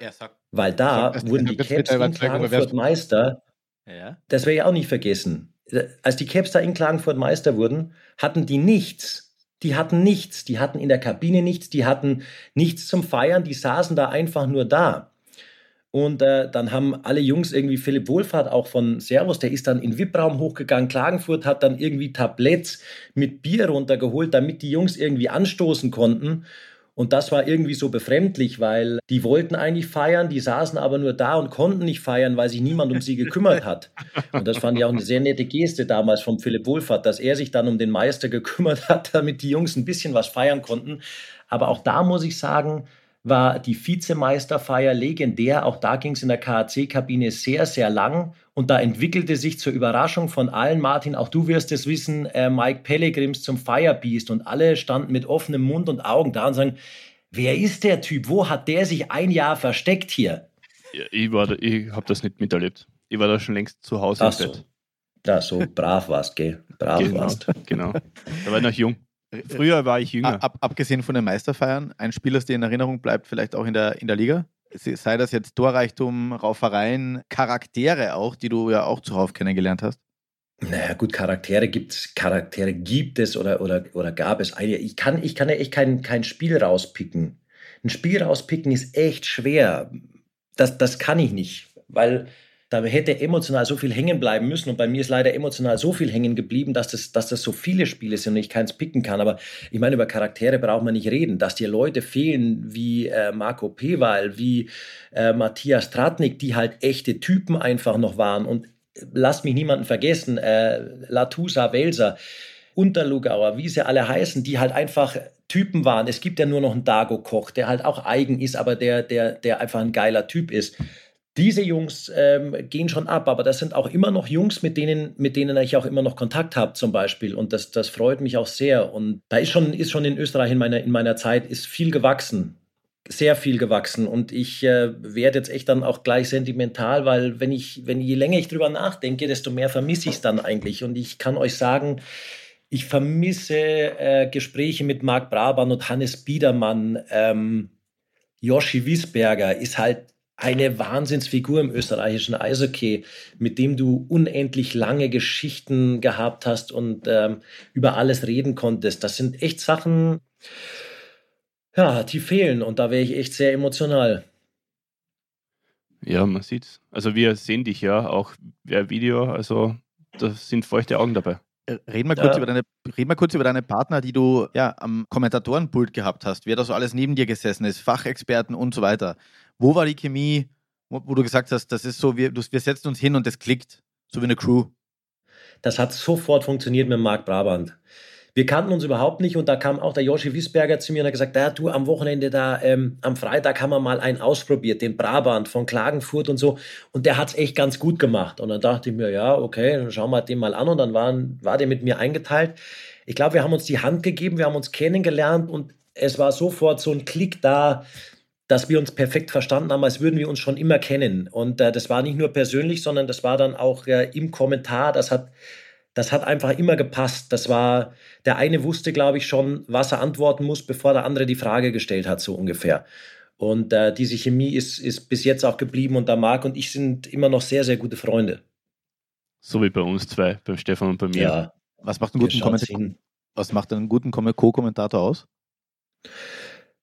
Ja, sag. Weil da sag, wurden die Caps in Klagenfurt Meister. Ja. Das werde ich auch nicht vergessen. Als die Caps da in Klagenfurt Meister wurden, hatten die nichts. Die hatten nichts. Die hatten in der Kabine nichts. Die hatten nichts zum Feiern. Die saßen da einfach nur da. Und äh, dann haben alle Jungs irgendwie Philipp Wohlfahrt auch von Servus, der ist dann in VIP-Raum hochgegangen. Klagenfurt hat dann irgendwie Tabletts mit Bier runtergeholt, damit die Jungs irgendwie anstoßen konnten. Und das war irgendwie so befremdlich, weil die wollten eigentlich feiern, die saßen aber nur da und konnten nicht feiern, weil sich niemand um sie gekümmert hat. Und das fand ich auch eine sehr nette Geste damals von Philipp Wohlfahrt, dass er sich dann um den Meister gekümmert hat, damit die Jungs ein bisschen was feiern konnten. Aber auch da muss ich sagen, war die Vizemeisterfeier legendär. Auch da ging es in der KAC-Kabine sehr, sehr lang. Und da entwickelte sich zur Überraschung von allen, Martin, auch du wirst es wissen, äh, Mike Pellegrims zum Firebeast. Und alle standen mit offenem Mund und Augen da und sagen, wer ist der Typ? Wo hat der sich ein Jahr versteckt hier? Ja, ich ich habe das nicht miterlebt. Ich war da schon längst zu Hause Ach im Bett. So. Ja, so brav warst, gell? Brav genau, warst. Genau. Da war ich noch jung. Früher war ich jünger. Ab, abgesehen von den Meisterfeiern, ein Spiel, das dir in Erinnerung bleibt, vielleicht auch in der, in der Liga? Sei das jetzt Torreichtum, Raufereien, Charaktere auch, die du ja auch zuhauf kennengelernt hast? Naja, gut, Charaktere gibt Charaktere gibt es oder, oder, oder gab es. Ich kann, ich kann ja echt kein, kein Spiel rauspicken. Ein Spiel rauspicken ist echt schwer. Das, das kann ich nicht, weil da hätte emotional so viel hängen bleiben müssen. Und bei mir ist leider emotional so viel hängen geblieben, dass das, dass das so viele Spiele sind und ich keins picken kann. Aber ich meine, über Charaktere braucht man nicht reden. Dass dir Leute fehlen wie äh, Marco Pewal, wie äh, Matthias Tratnik, die halt echte Typen einfach noch waren. Und lasst mich niemanden vergessen, äh, Latusa, Welser, Unterlugauer, wie sie alle heißen, die halt einfach Typen waren. Es gibt ja nur noch einen Dago-Koch, der halt auch eigen ist, aber der, der, der einfach ein geiler Typ ist. Diese Jungs ähm, gehen schon ab, aber das sind auch immer noch Jungs, mit denen, mit denen ich auch immer noch Kontakt habe, zum Beispiel. Und das, das freut mich auch sehr. Und da ist schon, ist schon in Österreich in meiner, in meiner Zeit ist viel gewachsen sehr viel gewachsen und ich äh, werde jetzt echt dann auch gleich sentimental, weil wenn ich, wenn je länger ich drüber nachdenke, desto mehr vermisse ich es dann eigentlich. Und ich kann euch sagen, ich vermisse äh, Gespräche mit Marc Brabant und Hannes Biedermann. Ähm, Joshi Wiesberger ist halt eine Wahnsinnsfigur im österreichischen Eishockey, mit dem du unendlich lange Geschichten gehabt hast und ähm, über alles reden konntest. Das sind echt Sachen, ja, die fehlen und da wäre ich echt sehr emotional. Ja, man sieht's. Also wir sehen dich ja auch via Video, also da sind feuchte Augen dabei. Äh, reden wir, kurz ja. über deine, reden wir kurz über deine Partner, die du ja am Kommentatorenpult gehabt hast, wer da so alles neben dir gesessen ist, Fachexperten und so weiter. Wo war die Chemie, wo, wo du gesagt hast, das ist so, wir, wir setzen uns hin und das klickt, so wie eine Crew? Das hat sofort funktioniert mit Marc Brabant. Wir kannten uns überhaupt nicht und da kam auch der Joshi Wiesberger zu mir und hat gesagt, ja, du am Wochenende da, ähm, am Freitag haben wir mal einen ausprobiert, den Brabant von Klagenfurt und so und der hat es echt ganz gut gemacht und dann dachte ich mir, ja, okay, dann schauen wir den mal an und dann waren, war der mit mir eingeteilt. Ich glaube, wir haben uns die Hand gegeben, wir haben uns kennengelernt und es war sofort so ein Klick da, dass wir uns perfekt verstanden haben, als würden wir uns schon immer kennen. Und äh, das war nicht nur persönlich, sondern das war dann auch äh, im Kommentar. Das hat das hat einfach immer gepasst. Das war, der eine wusste, glaube ich, schon, was er antworten muss, bevor der andere die Frage gestellt hat, so ungefähr. Und äh, diese Chemie ist, ist bis jetzt auch geblieben und da Marc und ich sind immer noch sehr, sehr gute Freunde. So wie bei uns zwei, beim Stefan und bei mir. Ja. Was macht einen guten, Kommentator, was macht einen guten Co-Kommentator aus?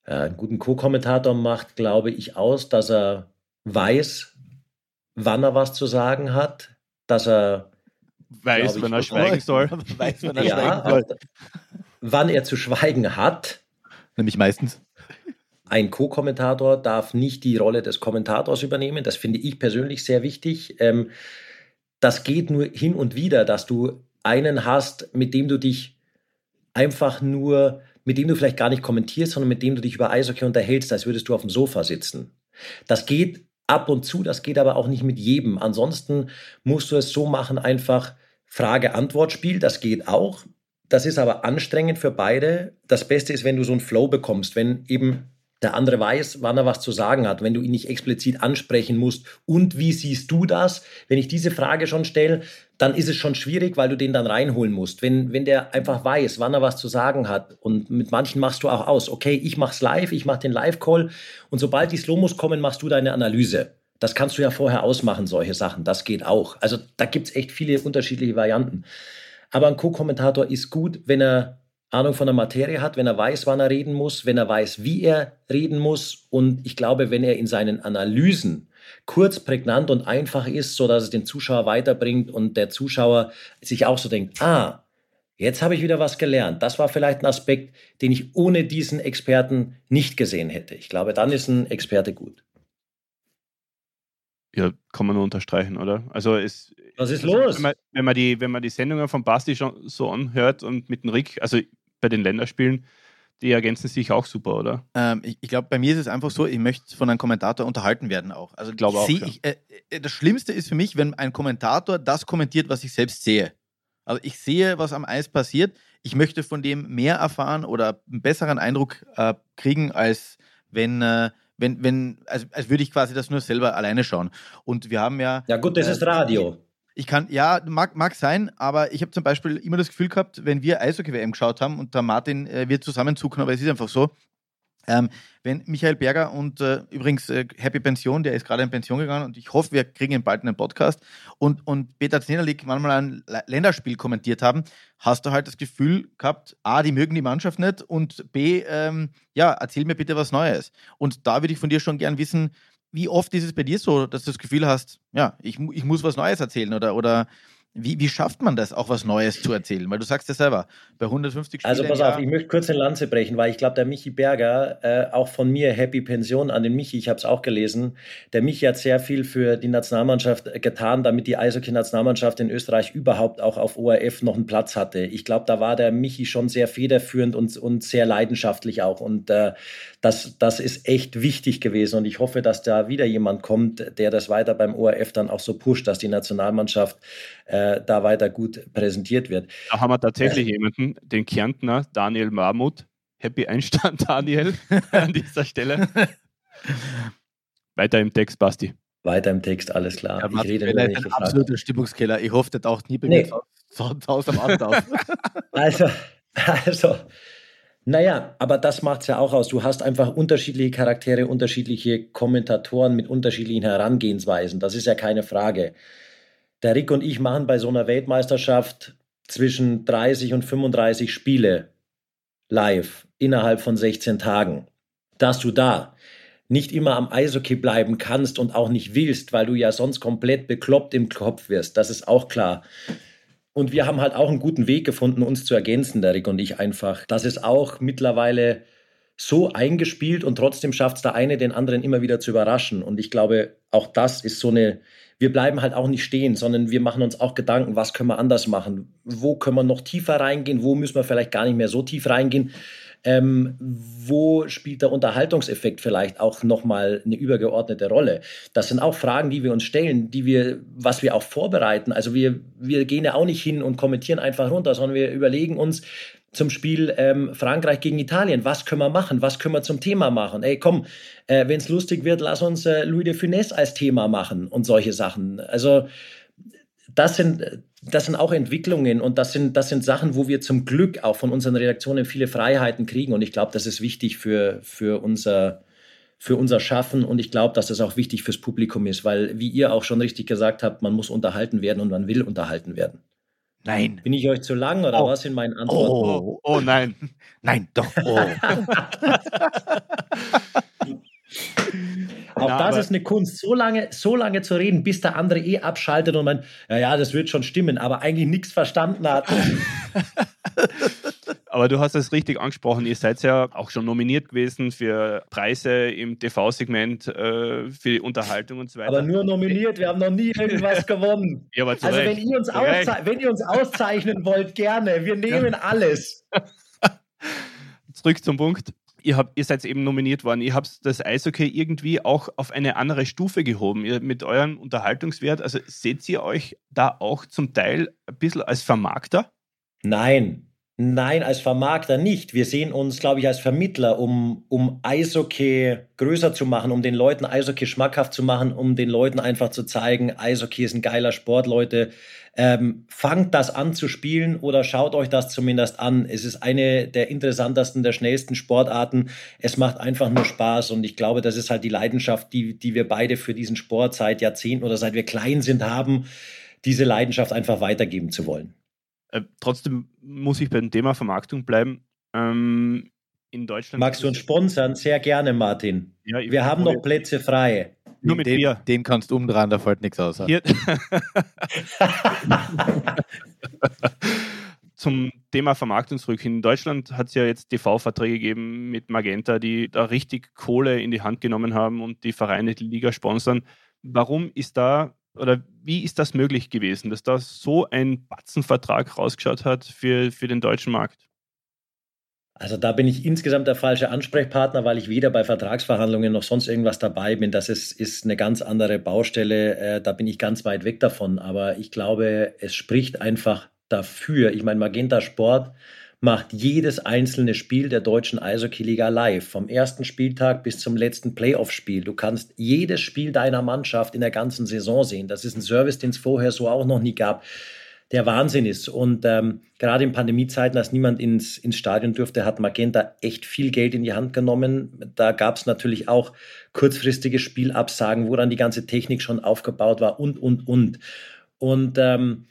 Äh, einen guten Co-Kommentator macht, glaube ich, aus, dass er weiß, wann er was zu sagen hat, dass er weiß, wenn er schweigen soll. weiß, wenn er ja, schweigen soll. Wann er zu schweigen hat. Nämlich meistens. Ein Co-Kommentator darf nicht die Rolle des Kommentators übernehmen. Das finde ich persönlich sehr wichtig. Ähm, das geht nur hin und wieder, dass du einen hast, mit dem du dich einfach nur, mit dem du vielleicht gar nicht kommentierst, sondern mit dem du dich über Eishockey unterhältst, als würdest du auf dem Sofa sitzen. Das geht ab und zu, das geht aber auch nicht mit jedem. Ansonsten musst du es so machen, einfach Frage-Antwort-Spiel, das geht auch. Das ist aber anstrengend für beide. Das Beste ist, wenn du so einen Flow bekommst, wenn eben der andere weiß, wann er was zu sagen hat, wenn du ihn nicht explizit ansprechen musst. Und wie siehst du das? Wenn ich diese Frage schon stelle, dann ist es schon schwierig, weil du den dann reinholen musst. Wenn, wenn der einfach weiß, wann er was zu sagen hat und mit manchen machst du auch aus, okay, ich mach's live, ich mach den Live-Call und sobald die Slomos kommen, machst du deine Analyse. Das kannst du ja vorher ausmachen, solche Sachen. Das geht auch. Also da gibt es echt viele unterschiedliche Varianten. Aber ein Co-Kommentator ist gut, wenn er Ahnung von der Materie hat, wenn er weiß, wann er reden muss, wenn er weiß, wie er reden muss. Und ich glaube, wenn er in seinen Analysen kurz, prägnant und einfach ist, sodass es den Zuschauer weiterbringt und der Zuschauer sich auch so denkt, ah, jetzt habe ich wieder was gelernt. Das war vielleicht ein Aspekt, den ich ohne diesen Experten nicht gesehen hätte. Ich glaube, dann ist ein Experte gut. Ja, kann man nur unterstreichen, oder? Also es, was ist also, los? Wenn man, wenn man, die, wenn man die Sendungen von Basti schon so anhört und mit dem Rick, also bei den Länderspielen, die ergänzen sich auch super, oder? Ähm, ich, ich glaube, bei mir ist es einfach so, ich möchte von einem Kommentator unterhalten werden auch. Also ich glaube auch. Seh, ja. ich, äh, äh, das Schlimmste ist für mich, wenn ein Kommentator das kommentiert, was ich selbst sehe. Also ich sehe, was am Eis passiert. Ich möchte von dem mehr erfahren oder einen besseren Eindruck äh, kriegen, als wenn, äh, wenn, wenn, als, als würde ich quasi das nur selber alleine schauen. Und wir haben ja. Ja, gut, das äh, ist Radio. Ich kann, ja, mag, mag sein, aber ich habe zum Beispiel immer das Gefühl gehabt, wenn wir Eishockey-WM geschaut haben und der Martin äh, wird zusammenzucken, aber es ist einfach so, ähm, wenn Michael Berger und äh, übrigens äh, Happy Pension, der ist gerade in Pension gegangen und ich hoffe, wir kriegen ihn bald einen Podcast und, und Peter Zenerlik manchmal ein Länderspiel kommentiert haben, hast du halt das Gefühl gehabt, A, die mögen die Mannschaft nicht und B, ähm, ja, erzähl mir bitte was Neues. Und da würde ich von dir schon gern wissen, wie oft ist es bei dir so, dass du das Gefühl hast, ja, ich, ich muss was Neues erzählen oder, oder wie, wie schafft man das, auch was Neues zu erzählen? Weil du sagst ja selber, bei 150 Spielen. Also pass auf, ich möchte kurz eine Lanze brechen, weil ich glaube, der Michi Berger, äh, auch von mir Happy Pension an den Michi, ich habe es auch gelesen, der Michi hat sehr viel für die Nationalmannschaft getan, damit die Eishockey-Nationalmannschaft in Österreich überhaupt auch auf ORF noch einen Platz hatte. Ich glaube, da war der Michi schon sehr federführend und, und sehr leidenschaftlich auch. Und äh, das, das ist echt wichtig gewesen. Und ich hoffe, dass da wieder jemand kommt, der das weiter beim ORF dann auch so pusht, dass die Nationalmannschaft äh, da weiter gut präsentiert wird. Da haben wir tatsächlich äh, jemanden, den Kärntner Daniel Marmut. Happy Einstand, Daniel, an dieser Stelle. Weiter im Text, Basti. Weiter im Text, alles klar. Ja, ich rede nicht ein absoluter Stimmungskiller. Ich hoffe, der taucht nie bei nee. mir Hause am Abend auf. also, also, naja, aber das macht es ja auch aus. Du hast einfach unterschiedliche Charaktere, unterschiedliche Kommentatoren mit unterschiedlichen Herangehensweisen. Das ist ja keine Frage. Der Rick und ich machen bei so einer Weltmeisterschaft zwischen 30 und 35 Spiele live innerhalb von 16 Tagen. Dass du da nicht immer am Eishockey bleiben kannst und auch nicht willst, weil du ja sonst komplett bekloppt im Kopf wirst, das ist auch klar. Und wir haben halt auch einen guten Weg gefunden, uns zu ergänzen, der Rick und ich einfach. Das ist auch mittlerweile so eingespielt und trotzdem schafft es der eine, den anderen immer wieder zu überraschen. Und ich glaube, auch das ist so eine, wir bleiben halt auch nicht stehen, sondern wir machen uns auch Gedanken, was können wir anders machen? Wo können wir noch tiefer reingehen? Wo müssen wir vielleicht gar nicht mehr so tief reingehen? Ähm, wo spielt der Unterhaltungseffekt vielleicht auch nochmal eine übergeordnete Rolle? Das sind auch Fragen, die wir uns stellen, die wir, was wir auch vorbereiten. Also wir, wir gehen ja auch nicht hin und kommentieren einfach runter, sondern wir überlegen uns, zum Spiel ähm, Frankreich gegen Italien. Was können wir machen? Was können wir zum Thema machen? Ey, komm, äh, wenn es lustig wird, lass uns äh, Louis de Funès als Thema machen und solche Sachen. Also das sind, das sind auch Entwicklungen und das sind, das sind Sachen, wo wir zum Glück auch von unseren Redaktionen viele Freiheiten kriegen. Und ich glaube, das ist wichtig für, für, unser, für unser Schaffen und ich glaube, dass das auch wichtig fürs Publikum ist, weil, wie ihr auch schon richtig gesagt habt, man muss unterhalten werden und man will unterhalten werden. Nein. Bin ich euch zu lang oder oh. was sind meine Antworten? Oh, oh nein. Nein, doch. Oh. Auch Na, das ist eine Kunst, so lange, so lange zu reden, bis der andere eh abschaltet und man, ja, ja, das wird schon stimmen, aber eigentlich nichts verstanden hat. aber du hast es richtig angesprochen, ihr seid ja auch schon nominiert gewesen für Preise im TV-Segment, äh, für Unterhaltung und so weiter. Aber nur nominiert, wir haben noch nie irgendwas gewonnen. Ja, also wenn ihr, uns wenn ihr uns auszeichnen wollt, gerne, wir nehmen ja. alles. Zurück zum Punkt ihr, habt, ihr seid eben nominiert worden. Ihr habt das Eishockey irgendwie auch auf eine andere Stufe gehoben ihr, mit eurem Unterhaltungswert. Also seht ihr euch da auch zum Teil ein bisschen als Vermarkter? Nein, Nein, als Vermarkter nicht. Wir sehen uns, glaube ich, als Vermittler, um, um Eishockey größer zu machen, um den Leuten Eishockey schmackhaft zu machen, um den Leuten einfach zu zeigen, Eishockey ist ein geiler Sport, Leute. Ähm, fangt das an zu spielen oder schaut euch das zumindest an. Es ist eine der interessantesten, der schnellsten Sportarten. Es macht einfach nur Spaß und ich glaube, das ist halt die Leidenschaft, die, die wir beide für diesen Sport seit Jahrzehnten oder seit wir klein sind haben, diese Leidenschaft einfach weitergeben zu wollen. Äh, trotzdem muss ich beim Thema Vermarktung bleiben. Ähm, in Deutschland. Magst du uns sponsern? Sehr gerne, Martin. Ja, Wir haben noch Plätze frei. Nur mit den, Bier. Den kannst du umdrehen, da fällt nichts aus. Zum Thema Vermarktung zurück. In Deutschland hat es ja jetzt TV-Verträge gegeben mit Magenta, die da richtig Kohle in die Hand genommen haben und die Vereine die Liga sponsern. Warum ist da oder wie ist das möglich gewesen, dass da so ein Batzenvertrag rausgeschaut hat für, für den deutschen Markt? Also da bin ich insgesamt der falsche Ansprechpartner, weil ich weder bei Vertragsverhandlungen noch sonst irgendwas dabei bin. Das ist, ist eine ganz andere Baustelle. Äh, da bin ich ganz weit weg davon. Aber ich glaube, es spricht einfach dafür. Ich meine, Magenta Sport macht jedes einzelne Spiel der deutschen Eishockey-Liga live. Vom ersten Spieltag bis zum letzten Playoff-Spiel. Du kannst jedes Spiel deiner Mannschaft in der ganzen Saison sehen. Das ist ein Service, den es vorher so auch noch nie gab, der Wahnsinn ist. Und ähm, gerade in Pandemiezeiten, als niemand ins, ins Stadion durfte, hat Magenta echt viel Geld in die Hand genommen. Da gab es natürlich auch kurzfristige Spielabsagen, wo dann die ganze Technik schon aufgebaut war und, und, und. Und ähm,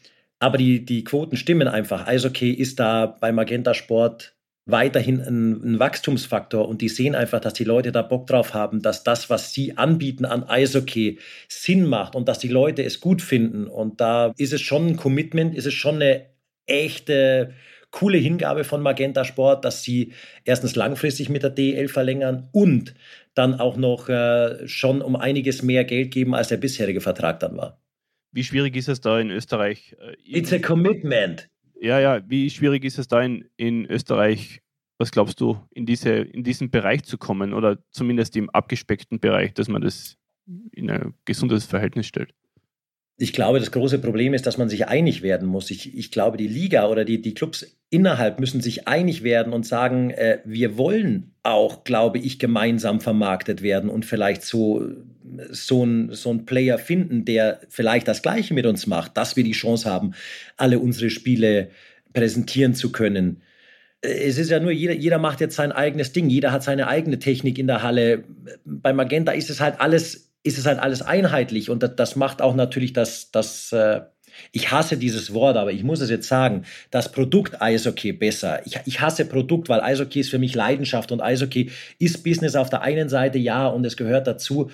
aber die, die Quoten stimmen einfach. Eishockey ist da bei Magenta Sport weiterhin ein, ein, Wachstumsfaktor und die sehen einfach, dass die Leute da Bock drauf haben, dass das, was sie anbieten an Eishockey, Sinn macht und dass die Leute es gut finden. Und da ist es schon ein Commitment, ist es schon eine echte coole Hingabe von Magenta Sport, dass sie erstens langfristig mit der DEL verlängern und dann auch noch äh, schon um einiges mehr Geld geben, als der bisherige Vertrag dann war. Wie schwierig ist es da in Österreich? Äh, It's a commitment. Ja, ja, wie schwierig ist es da in, in Österreich, was glaubst du, in, diese, in diesen Bereich zu kommen oder zumindest im abgespeckten Bereich, dass man das in ein gesundes Verhältnis stellt? Ich glaube, das große Problem ist, dass man sich einig werden muss. Ich, ich glaube, die Liga oder die, die Clubs innerhalb müssen sich einig werden und sagen, äh, wir wollen auch, glaube ich, gemeinsam vermarktet werden und vielleicht so, so, ein, so Player finden, der vielleicht das Gleiche mit uns macht, dass wir die Chance haben, alle unsere Spiele präsentieren zu können. Äh, es ist ja nur, jeder, jeder macht jetzt sein eigenes Ding, jeder hat seine eigene Technik in der Halle. Bei Magenta ist es halt alles ist es halt alles einheitlich und das, das macht auch natürlich das, das äh, ich hasse dieses Wort, aber ich muss es jetzt sagen, das Produkt Eishockey besser. Ich, ich hasse Produkt, weil Eishockey ist für mich Leidenschaft und Eishockey ist Business auf der einen Seite, ja, und es gehört dazu,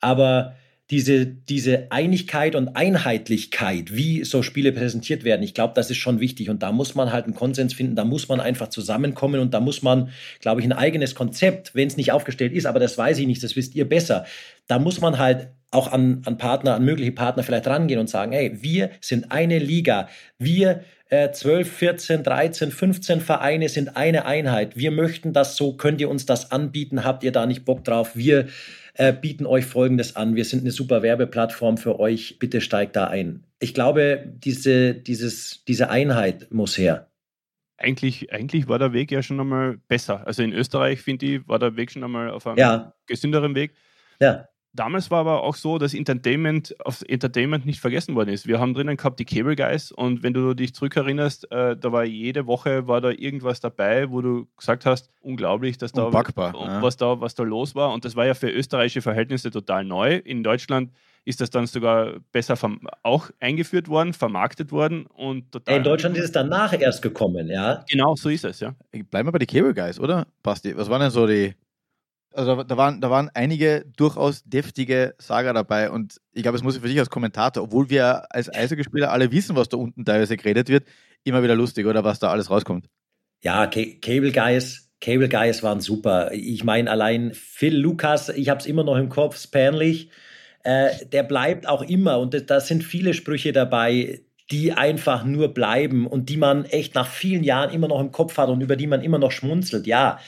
aber diese, diese Einigkeit und Einheitlichkeit, wie so Spiele präsentiert werden, ich glaube, das ist schon wichtig. Und da muss man halt einen Konsens finden, da muss man einfach zusammenkommen und da muss man, glaube ich, ein eigenes Konzept, wenn es nicht aufgestellt ist, aber das weiß ich nicht, das wisst ihr besser. Da muss man halt auch an, an Partner, an mögliche Partner vielleicht rangehen und sagen, hey, wir sind eine Liga, wir äh, 12, 14, 13, 15 Vereine sind eine Einheit. Wir möchten das so, könnt ihr uns das anbieten? Habt ihr da nicht Bock drauf? Wir äh, bieten euch Folgendes an. Wir sind eine super Werbeplattform für euch. Bitte steigt da ein. Ich glaube, diese, dieses, diese Einheit muss her. Eigentlich, eigentlich war der Weg ja schon einmal besser. Also in Österreich, finde ich, war der Weg schon einmal auf einem ja. gesünderen Weg. Ja. Damals war aber auch so, dass Entertainment auf Entertainment nicht vergessen worden ist. Wir haben drinnen gehabt die Cable Guys und wenn du dich zurückerinnerst, äh, da war jede Woche war da irgendwas dabei, wo du gesagt hast, unglaublich, dass da, Unpackbar, ja. was da was da los war und das war ja für österreichische Verhältnisse total neu. In Deutschland ist das dann sogar besser auch eingeführt worden, vermarktet worden und total. In Deutschland ist es danach erst gekommen, ja. Genau, so ist es, ja. Bleiben wir bei den Cable Guys, oder? Basti, was waren denn so die also da waren, da waren einige durchaus deftige Sager dabei und ich glaube, es muss für dich als Kommentator, obwohl wir als Eishockeyspieler alle wissen, was da unten teilweise geredet wird, immer wieder lustig, oder was da alles rauskommt. Ja, Cable Guys, Cable Guys waren super. Ich meine, allein Phil Lukas, ich habe es immer noch im Kopf, Spanlich, äh, der bleibt auch immer und da sind viele Sprüche dabei, die einfach nur bleiben und die man echt nach vielen Jahren immer noch im Kopf hat und über die man immer noch schmunzelt. Ja,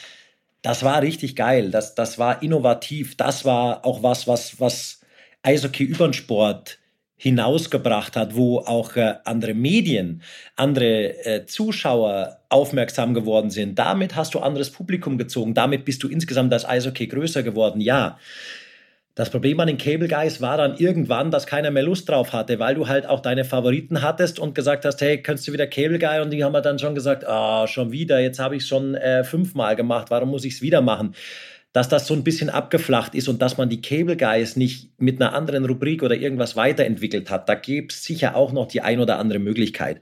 das war richtig geil. Das, das war innovativ. Das war auch was, was, was Eishockey über den Sport hinausgebracht hat, wo auch äh, andere Medien, andere äh, Zuschauer aufmerksam geworden sind. Damit hast du anderes Publikum gezogen. Damit bist du insgesamt als Eishockey größer geworden. Ja, das Problem an den Cable Guys war dann irgendwann, dass keiner mehr Lust drauf hatte, weil du halt auch deine Favoriten hattest und gesagt hast, hey, könntest du wieder Cable Guy? Und die haben dann schon gesagt, ah, schon wieder, jetzt habe ich es schon äh, fünfmal gemacht, warum muss ich es wieder machen? Dass das so ein bisschen abgeflacht ist und dass man die Cable Guys nicht mit einer anderen Rubrik oder irgendwas weiterentwickelt hat. Da gäbe es sicher auch noch die ein oder andere Möglichkeit.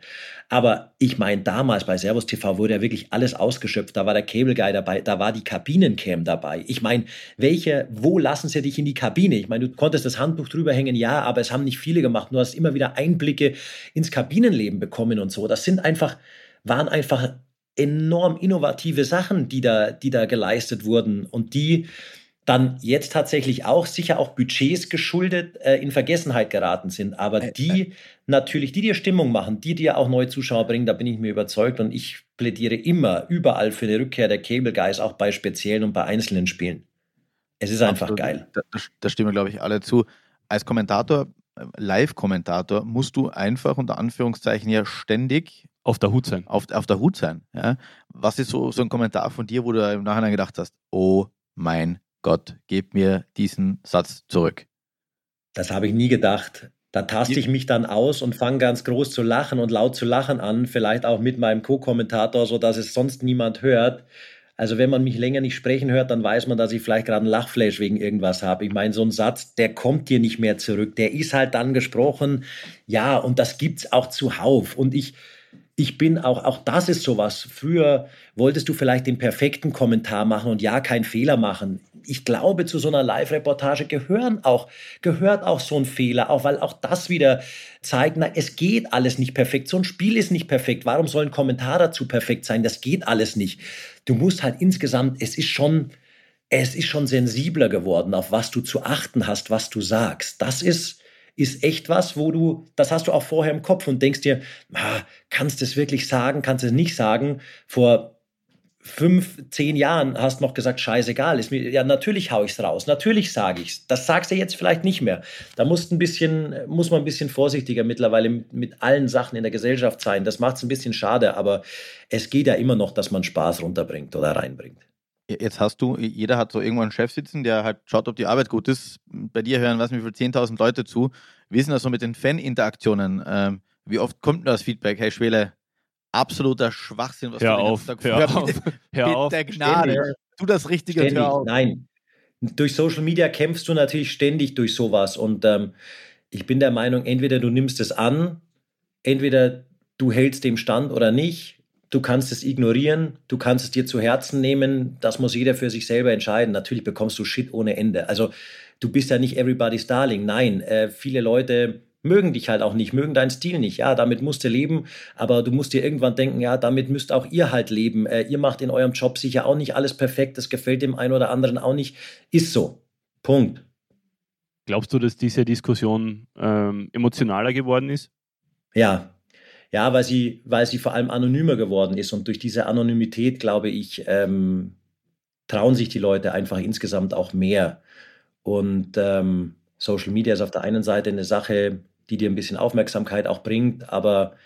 Aber ich meine, damals bei Servus TV wurde ja wirklich alles ausgeschöpft. Da war der Cable Guy dabei, da war die Kabinencam dabei. Ich meine, welche, wo lassen sie dich in die Kabine? Ich meine, du konntest das Handbuch drüber hängen, ja, aber es haben nicht viele gemacht. Du hast immer wieder Einblicke ins Kabinenleben bekommen und so. Das sind einfach, waren einfach enorm innovative Sachen, die da, die da geleistet wurden und die dann jetzt tatsächlich auch sicher auch Budgets geschuldet äh, in Vergessenheit geraten sind. Aber äh, die äh, natürlich, die dir Stimmung machen, die dir auch neue Zuschauer bringen, da bin ich mir überzeugt und ich plädiere immer überall für eine Rückkehr der Cable Guys, auch bei speziellen und bei einzelnen Spielen. Es ist einfach Absolut. geil. Da, da stimmen, glaube ich, alle zu. Als Kommentator, äh, Live-Kommentator, musst du einfach unter Anführungszeichen ja ständig auf der Hut sein. Auf, auf der Hut sein. Ja? Was ist so, so ein Kommentar von dir, wo du im Nachhinein gedacht hast, oh mein Gott, gib mir diesen Satz zurück? Das habe ich nie gedacht. Da taste ich mich dann aus und fange ganz groß zu lachen und laut zu lachen an, vielleicht auch mit meinem Co-Kommentator, sodass es sonst niemand hört. Also wenn man mich länger nicht sprechen hört, dann weiß man, dass ich vielleicht gerade einen Lachflash wegen irgendwas habe. Ich meine, so ein Satz, der kommt dir nicht mehr zurück. Der ist halt dann gesprochen. Ja, und das gibt's auch zuhauf. Und ich, ich bin auch, auch das ist sowas. Früher wolltest du vielleicht den perfekten Kommentar machen und ja, keinen Fehler machen. Ich glaube, zu so einer Live-Reportage gehören auch, gehört auch so ein Fehler, auch weil auch das wieder zeigt, na, es geht alles nicht perfekt. So ein Spiel ist nicht perfekt. Warum soll ein Kommentar dazu perfekt sein? Das geht alles nicht. Du musst halt insgesamt, es ist schon, es ist schon sensibler geworden, auf was du zu achten hast, was du sagst. Das ist, ist echt was, wo du, das hast du auch vorher im Kopf und denkst dir, ah, kannst du es wirklich sagen, kannst du es nicht sagen? Vor fünf, zehn Jahren hast noch gesagt, scheißegal, ist mir, ja, natürlich hau ich es raus, natürlich sage ich es. Das sagst du jetzt vielleicht nicht mehr. Da muss ein bisschen, muss man ein bisschen vorsichtiger mittlerweile mit, mit allen Sachen in der Gesellschaft sein. Das macht es ein bisschen schade, aber es geht ja immer noch, dass man Spaß runterbringt oder reinbringt. Jetzt hast du, jeder hat so irgendwo einen Chef sitzen, der halt schaut, ob die Arbeit gut ist. Bei dir hören, was wie viel, 10.000 Leute zu. Wie ist denn das so mit den Fan-Interaktionen? Ähm, wie oft kommt denn das Feedback? Hey, Schwele, absoluter Schwachsinn, was hör du auf, hör, hör auf, bitte, hör auf. Der Gnade. Tu das Richtige ständig. hör auf. Nein, durch Social Media kämpfst du natürlich ständig durch sowas. Und ähm, ich bin der Meinung, entweder du nimmst es an, entweder du hältst dem Stand oder nicht. Du kannst es ignorieren, du kannst es dir zu Herzen nehmen, das muss jeder für sich selber entscheiden. Natürlich bekommst du Shit ohne Ende. Also du bist ja nicht everybody's darling. Nein, äh, viele Leute mögen dich halt auch nicht, mögen deinen Stil nicht. Ja, damit musst du leben, aber du musst dir irgendwann denken, ja, damit müsst auch ihr halt leben. Äh, ihr macht in eurem Job sicher auch nicht alles perfekt, das gefällt dem einen oder anderen auch nicht. Ist so. Punkt. Glaubst du, dass diese Diskussion ähm, emotionaler geworden ist? Ja, ja, weil sie, weil sie vor allem anonymer geworden ist. Und durch diese Anonymität, glaube ich, ähm, trauen sich die Leute einfach insgesamt auch mehr. Und ähm, Social Media ist auf der einen Seite eine Sache, die dir ein bisschen Aufmerksamkeit auch bringt, aber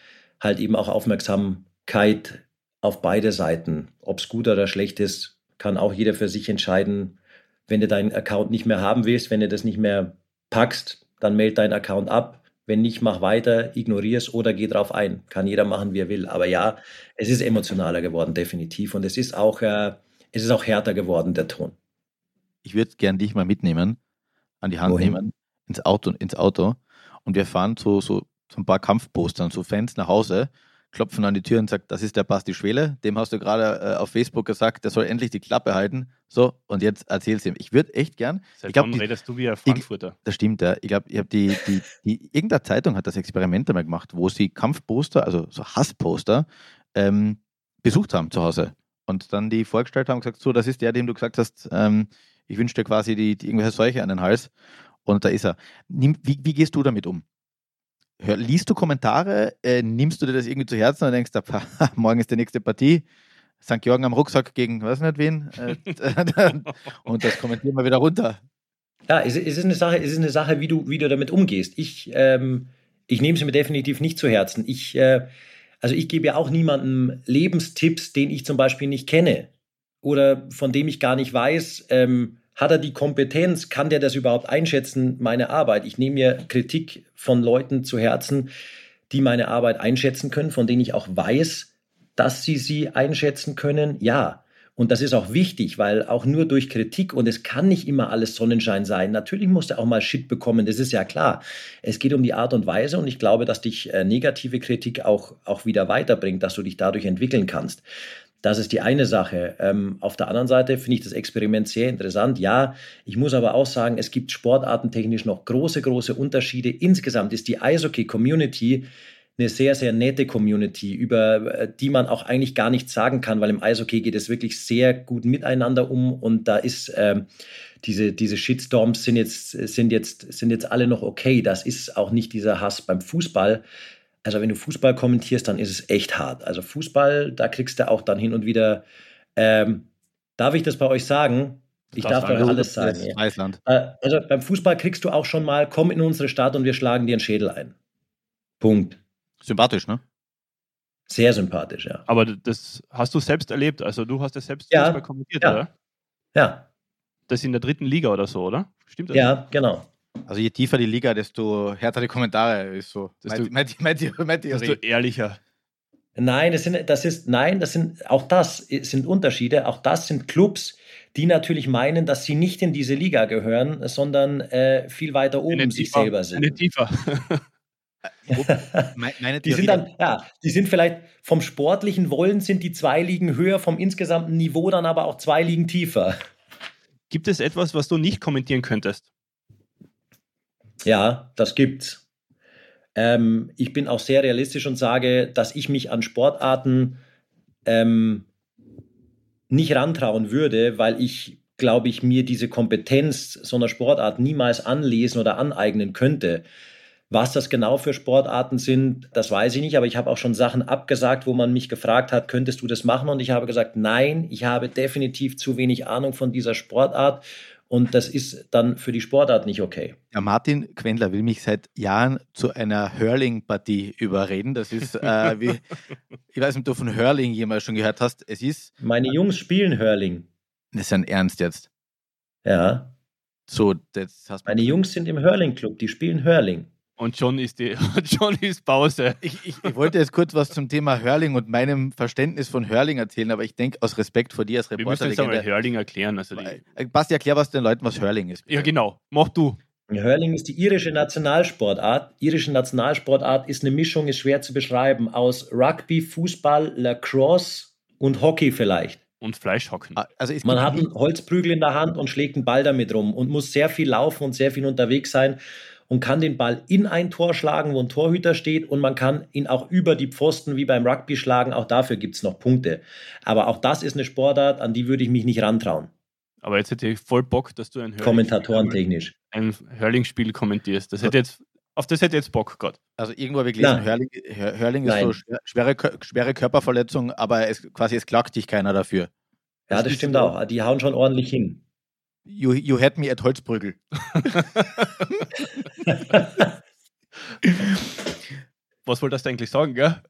halt eben auch Aufmerksamkeit auf beide Seiten. Ob es gut oder schlecht ist, kann auch jeder für sich entscheiden. Wenn du deinen Account nicht mehr haben willst, wenn du das nicht mehr packst, dann meld deinen Account ab. Wenn nicht, mach weiter, ignorier es oder geh drauf ein. Kann jeder machen, wie er will. Aber ja, es ist emotionaler geworden, definitiv. Und es ist auch, äh, es ist auch härter geworden, der Ton. Ich würde gern dich mal mitnehmen, an die Hand Wohin? nehmen, ins Auto, ins Auto. Und wir fahren so, so, so ein paar Kampfpostern, so Fans nach Hause klopfen an die Tür und sagt, das ist der Basti Schwele, dem hast du gerade äh, auf Facebook gesagt, der soll endlich die Klappe halten. So, und jetzt erzähl's ihm. Ich würde echt gern. Seit ich glaub, redest du wie ein Frankfurter. Ich, das stimmt, ja. Ich glaube, ich habe die, die, die, irgendeine Zeitung hat das Experiment einmal gemacht, wo sie Kampfposter, also so Hassposter, ähm, besucht haben zu Hause. Und dann die vorgestellt haben und gesagt, so, das ist der, dem du gesagt hast, ähm, ich wünsche dir quasi die, die irgendwelche Seuche an den Hals. Und da ist er. Wie, wie gehst du damit um? Hör, liest du Kommentare, äh, nimmst du dir das irgendwie zu Herzen und denkst, ah, morgen ist die nächste Partie, St. Georgen am Rucksack gegen weiß nicht wen äh, und das kommentieren wir wieder runter. Ja, es, es, ist eine Sache, es ist eine Sache, wie du, wie du damit umgehst. Ich, ähm, ich nehme es mir definitiv nicht zu Herzen. Ich, äh, also ich gebe ja auch niemandem Lebenstipps, den ich zum Beispiel nicht kenne oder von dem ich gar nicht weiß, ähm, hat er die Kompetenz? Kann der das überhaupt einschätzen, meine Arbeit? Ich nehme mir Kritik von Leuten zu Herzen, die meine Arbeit einschätzen können, von denen ich auch weiß, dass sie sie einschätzen können. Ja, und das ist auch wichtig, weil auch nur durch Kritik und es kann nicht immer alles Sonnenschein sein. Natürlich musst du auch mal Shit bekommen, das ist ja klar. Es geht um die Art und Weise und ich glaube, dass dich äh, negative Kritik auch, auch wieder weiterbringt, dass du dich dadurch entwickeln kannst. Das ist die eine Sache. Ähm, auf der anderen Seite finde ich das Experiment sehr interessant. Ja, ich muss aber auch sagen, es gibt sportartentechnisch noch große, große Unterschiede. Insgesamt ist die Eishockey-Community eine sehr, sehr nette Community, über äh, die man auch eigentlich gar nichts sagen kann, weil im Eishockey geht es wirklich sehr gut miteinander um und da ist ähm, diese, diese Shitstorms sind jetzt, sind, jetzt, sind jetzt alle noch okay. Das ist auch nicht dieser Hass beim Fußball. Also wenn du Fußball kommentierst, dann ist es echt hart. Also Fußball, da kriegst du auch dann hin und wieder. Ähm, darf ich das bei euch sagen? Ich darf euch alles sagen. Ja. Äh, also beim Fußball kriegst du auch schon mal, komm in unsere Stadt und wir schlagen dir einen Schädel ein. Punkt. Sympathisch, ne? Sehr sympathisch, ja. Aber das hast du selbst erlebt, also du hast das selbst ja, Fußball kommentiert, ja. oder? Ja. Das ist in der dritten Liga oder so, oder? Stimmt das? Ja, genau. Also je tiefer die Liga, desto härter die Kommentare ist so. Desto, desto ehrlicher. Nein, das sind, das ist, nein, das sind, auch das sind Unterschiede. Auch das sind Clubs, die natürlich meinen, dass sie nicht in diese Liga gehören, sondern äh, viel weiter oben sich selber sind. Eine tiefer. Meine die sind dann, ja, die sind vielleicht vom sportlichen Wollen sind die zwei Ligen höher, vom insgesamten Niveau dann aber auch zwei Ligen tiefer. Gibt es etwas, was du nicht kommentieren könntest? Ja, das gibt's. Ähm, ich bin auch sehr realistisch und sage, dass ich mich an Sportarten ähm, nicht rantrauen würde, weil ich, glaube ich, mir diese Kompetenz so einer Sportart niemals anlesen oder aneignen könnte. Was das genau für Sportarten sind, das weiß ich nicht, aber ich habe auch schon Sachen abgesagt, wo man mich gefragt hat, könntest du das machen? Und ich habe gesagt, nein, ich habe definitiv zu wenig Ahnung von dieser Sportart und das ist dann für die Sportart nicht okay. Ja, Martin Quendler will mich seit Jahren zu einer Hurling-Partie überreden. Das ist, äh, wie, ich weiß nicht, ob du von Hurling jemals schon gehört hast. Es ist. Meine Jungs spielen Hurling. Das ist ein Ernst jetzt. Ja. So, das hast Meine Jungs sind im Hurling-Club, die spielen Hurling. Und schon ist, die, schon ist Pause. Ich, ich, ich, wollte jetzt kurz was zum Thema Hörling und meinem Verständnis von Hörling erzählen, aber ich denke, aus Respekt vor dir als Reporter. Wir müssen jetzt einmal Hörling erklären. Also die äh, Basti, erklär was den Leuten, was Hörling ist. Bitte. Ja, genau. Mach du. Hurling ist die irische Nationalsportart. Irische Nationalsportart ist eine Mischung, ist schwer zu beschreiben, aus Rugby, Fußball, Lacrosse und Hockey vielleicht. Und Fleischhocken. Ah, also Man hat einen Holzprügel in der Hand und schlägt einen Ball damit rum und muss sehr viel laufen und sehr viel unterwegs sein und kann den Ball in ein Tor schlagen, wo ein Torhüter steht und man kann ihn auch über die Pfosten wie beim Rugby schlagen. Auch dafür gibt es noch Punkte. Aber auch das ist eine Sportart, an die würde ich mich nicht rantrauen. Aber jetzt hätte ich voll Bock, dass du ein Kommentatoren-technisch. Ein Hurling-Spiel kommentierst. Das hätte jetzt, auf das hätte jetzt Bock gehabt. Also irgendwo habe ich gelesen, Hurling, Hurling ist so schwere, schwere Körperverletzung, aber es, quasi es klagt dich keiner dafür. Ja, das, das stimmt auch. Die hauen schon ordentlich hin. You, you had me at Holzbrügel. Was wolltest du eigentlich sagen, gell?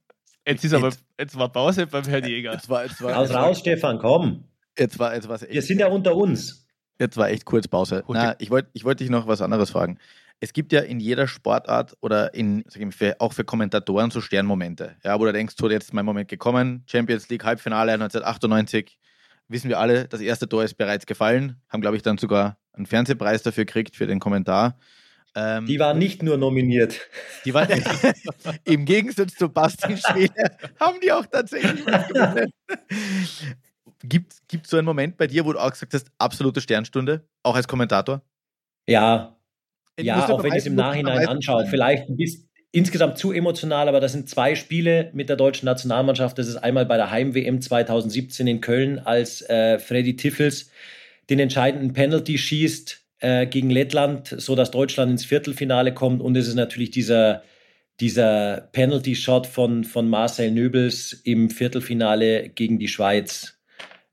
Jetzt ist aber, jetzt war Pause beim Herrn Jäger. Jetzt war, jetzt war, raus, raus, Stefan, komm. Jetzt war, jetzt war's echt. Wir sind ja unter uns. Jetzt war echt kurz Pause. Na, ich wollte ich wollt dich noch was anderes fragen. Es gibt ja in jeder Sportart oder in, ich, für, auch für Kommentatoren so Sternmomente, ja, wo du denkst, so jetzt ist mein Moment gekommen, Champions League Halbfinale 1998, wissen wir alle, das erste Tor ist bereits gefallen, haben, glaube ich, dann sogar einen Fernsehpreis dafür gekriegt für den Kommentar. Ähm, die waren nicht nur nominiert. Die waren, Im Gegensatz zu Basti Schwede haben die auch tatsächlich was gewonnen. Gibt es so einen Moment bei dir, wo du auch gesagt hast, absolute Sternstunde, auch als Kommentator? Ja, ja, auch wenn ich es im Nachhinein anschaue. Vielleicht ein bisschen, insgesamt zu emotional, aber das sind zwei Spiele mit der deutschen Nationalmannschaft. Das ist einmal bei der Heim-WM 2017 in Köln, als äh, Freddy Tiffels den entscheidenden Penalty schießt äh, gegen Lettland, so dass Deutschland ins Viertelfinale kommt. Und es ist natürlich dieser, dieser Penalty-Shot von, von Marcel Nöbels im Viertelfinale gegen die Schweiz,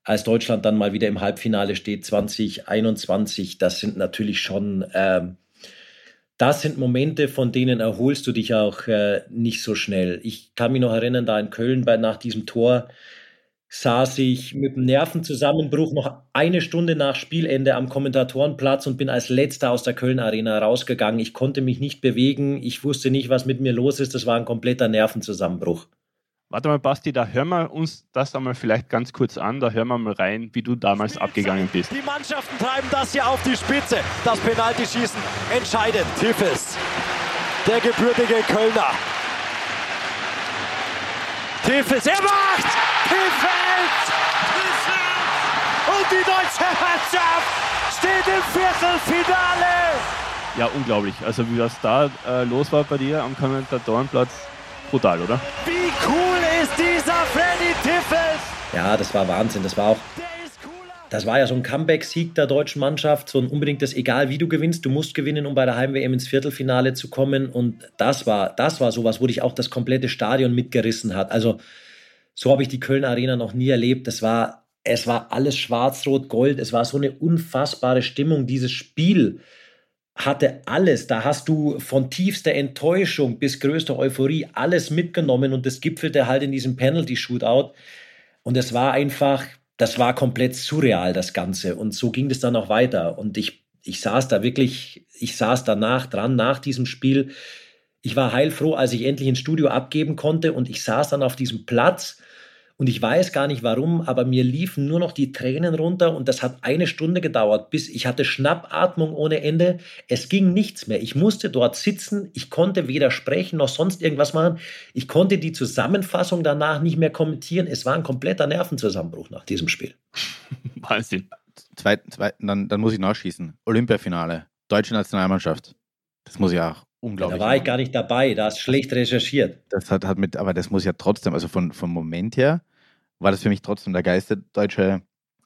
als Deutschland dann mal wieder im Halbfinale steht 2021. Das sind natürlich schon ähm, das sind Momente, von denen erholst du dich auch äh, nicht so schnell. Ich kann mich noch erinnern, da in Köln bei, nach diesem Tor saß ich mit einem Nervenzusammenbruch noch eine Stunde nach Spielende am Kommentatorenplatz und bin als letzter aus der Köln Arena rausgegangen. Ich konnte mich nicht bewegen, ich wusste nicht, was mit mir los ist. Das war ein kompletter Nervenzusammenbruch. Warte mal, Basti, da hören wir uns das einmal vielleicht ganz kurz an. Da hören wir mal rein, wie du damals Spitze. abgegangen bist. Die Mannschaften treiben das hier auf die Spitze. Das Penaltyschießen entscheidet. Tiffes, der gebürtige Kölner. Tiffes, er macht! Tiffes! Und die deutsche Mannschaft steht im Viertelfinale! Ja, unglaublich. Also wie das da äh, los war bei dir am Kommentatorenplatz, brutal, oder? Wie cool ist dieser Freddy Tiffels? Ja, das war Wahnsinn. Das war auch. Das war ja so ein Comeback-Sieg der deutschen Mannschaft, so ein unbedingtes, egal wie du gewinnst, du musst gewinnen, um bei der Heim-WM ins Viertelfinale zu kommen. Und das war, das war sowas, wo dich auch das komplette Stadion mitgerissen hat. Also, so habe ich die Köln Arena noch nie erlebt. Das war, es war alles schwarz-rot-gold. Es war so eine unfassbare Stimmung. Dieses Spiel hatte alles. Da hast du von tiefster Enttäuschung bis größter Euphorie alles mitgenommen und das gipfelte halt in diesem Penalty-Shootout. Und es war einfach, das war komplett surreal, das Ganze. Und so ging es dann auch weiter. Und ich, ich saß da wirklich, ich saß danach dran, nach diesem Spiel. Ich war heilfroh, als ich endlich ins Studio abgeben konnte und ich saß dann auf diesem Platz Und ich weiß gar nicht warum, aber mir liefen nur noch die Tränen runter und das hat eine Stunde gedauert, bis ich hatte Schnappatmung ohne Ende. Es ging nichts mehr. Ich musste dort sitzen. Ich konnte weder sprechen noch sonst irgendwas machen. Ich konnte die Zusammenfassung danach nicht mehr kommentieren. Es war ein kompletter Nervenzusammenbruch nach diesem Spiel. Wahnsinn. Zweiten, zweiten, dann, dann muss ich nachschießen. Olympiafinale. Deutsche Nationalmannschaft. Das muss ja auch unglaublich. Da war ich gar nicht dabei, da hast schlecht recherchiert. Das hat, hat mit, aber das muss ja trotzdem, also von, vom Moment her, war das für mich trotzdem der geilste deutsche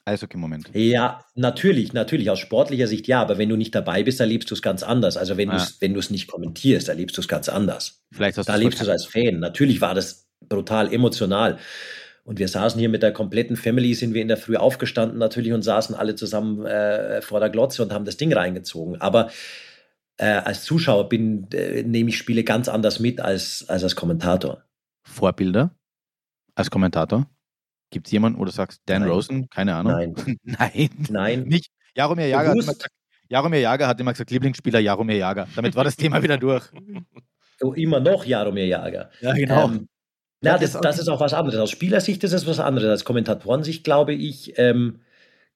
Eishockey-Moment. Ja, natürlich, natürlich. Aus sportlicher Sicht ja, aber wenn du nicht dabei bist, erlebst du es ganz anders. Also wenn ja. du es nicht kommentierst, erlebst du es ganz anders. Vielleicht hast da erlebst du es als Fan. Natürlich war das brutal emotional. Und wir saßen hier mit der kompletten Family, sind wir in der Früh aufgestanden natürlich und saßen alle zusammen äh, vor der Glotze und haben das Ding reingezogen. Aber äh, als Zuschauer bin, äh, nehme ich Spiele ganz anders mit als, als als Kommentator. Vorbilder als Kommentator? Gibt es jemanden, wo du sagst, Dan Nein. Rosen? Keine Ahnung. Nein. Nein. Nein. Nicht. Jaromir Jager, hat immer gesagt, Jaromir Jager hat immer gesagt, Lieblingsspieler Jaromir Jager. Damit war das Thema wieder durch. Oh, immer noch Jaromir Jager. Ja, genau. Ähm, ja, das, das, ist auch was anderes. Aus Spielersicht ist es was anderes. Als Kommentatorensicht glaube ich, ähm,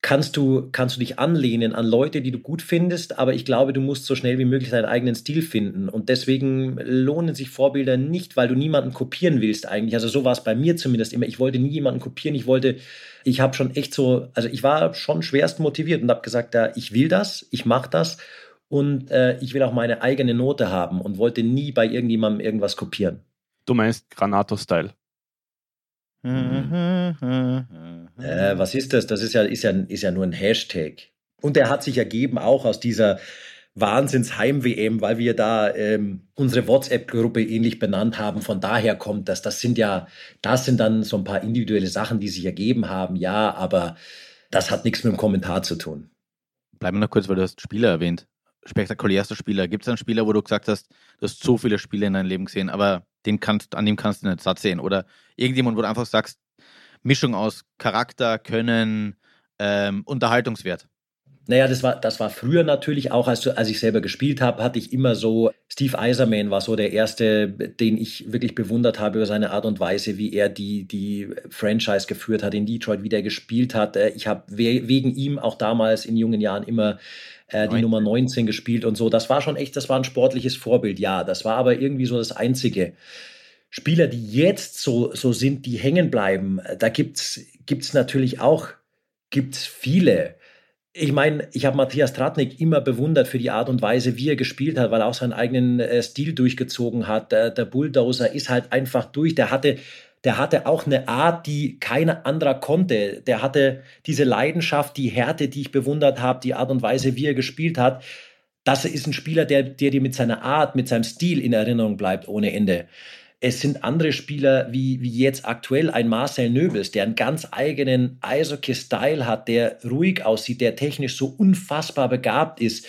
kannst du, kannst du dich anlehnen an Leute, die du gut findest, aber ich glaube, du musst so schnell wie möglich deinen eigenen Stil finden. Und deswegen lohnen sich Vorbilder nicht, weil du niemanden kopieren willst eigentlich. Also so war es bei mir zumindest immer. Ich wollte nie jemanden kopieren. Ich wollte, ich habe schon echt so, also ich war schon schwerst motiviert und habe gesagt, ja, ich will das, ich mache das und äh, ich will auch meine eigene Note haben und wollte nie bei irgendjemandem irgendwas kopieren. Du meinst Granato-Style? Äh, was ist das? Das ist ja, ist, ja, ist ja nur ein Hashtag. Und der hat sich ergeben auch aus dieser Wahnsinns-Heim-WM, weil wir da ähm, unsere WhatsApp-Gruppe ähnlich benannt haben. Von daher kommt das. Das sind ja, das sind dann so ein paar individuelle Sachen, die sich ergeben haben, ja, aber das hat nichts mit dem Kommentar zu tun. Bleiben wir noch kurz, weil du hast Spieler erwähnt. Spektakulärster Spieler. Gibt es einen Spieler, wo du gesagt hast, du hast so viele Spiele in deinem Leben gesehen, aber den kannst, an dem kannst du nicht satt sehen? Oder irgendjemand, wo du einfach sagst, Mischung aus Charakter, Können, ähm, Unterhaltungswert. Naja, das war, das war früher natürlich auch, als, als ich selber gespielt habe, hatte ich immer so, Steve Eiserman war so der erste, den ich wirklich bewundert habe über seine Art und Weise, wie er die, die Franchise geführt hat in Detroit, wie der gespielt hat. Äh, ich habe wegen ihm auch damals in jungen Jahren immer äh, die Nummer 19 gespielt und so. Das war schon echt, das war ein sportliches Vorbild, ja. Das war aber irgendwie so das Einzige. Spieler, die jetzt so, so sind, die hängen bleiben, da gibt es natürlich auch gibt's viele. Ich meine, ich habe Matthias Tratnik immer bewundert für die Art und Weise, wie er gespielt hat, weil er auch seinen eigenen äh, Stil durchgezogen hat. Der, der, Bulldozer ist halt einfach durch. Der hatte, der hatte auch eine Art, die keiner anderer konnte. Der hatte diese Leidenschaft, die Härte, die ich bewundert habe, die Art und Weise, wie er gespielt hat. Das ist ein Spieler, der, der dir mit seiner Art, mit seinem Stil in Erinnerung bleibt ohne Ende. Es sind andere Spieler wie, wie jetzt aktuell ein Marcel Nöbels, der einen ganz eigenen Eishockey-Style hat, der ruhig aussieht, der technisch so unfassbar begabt ist,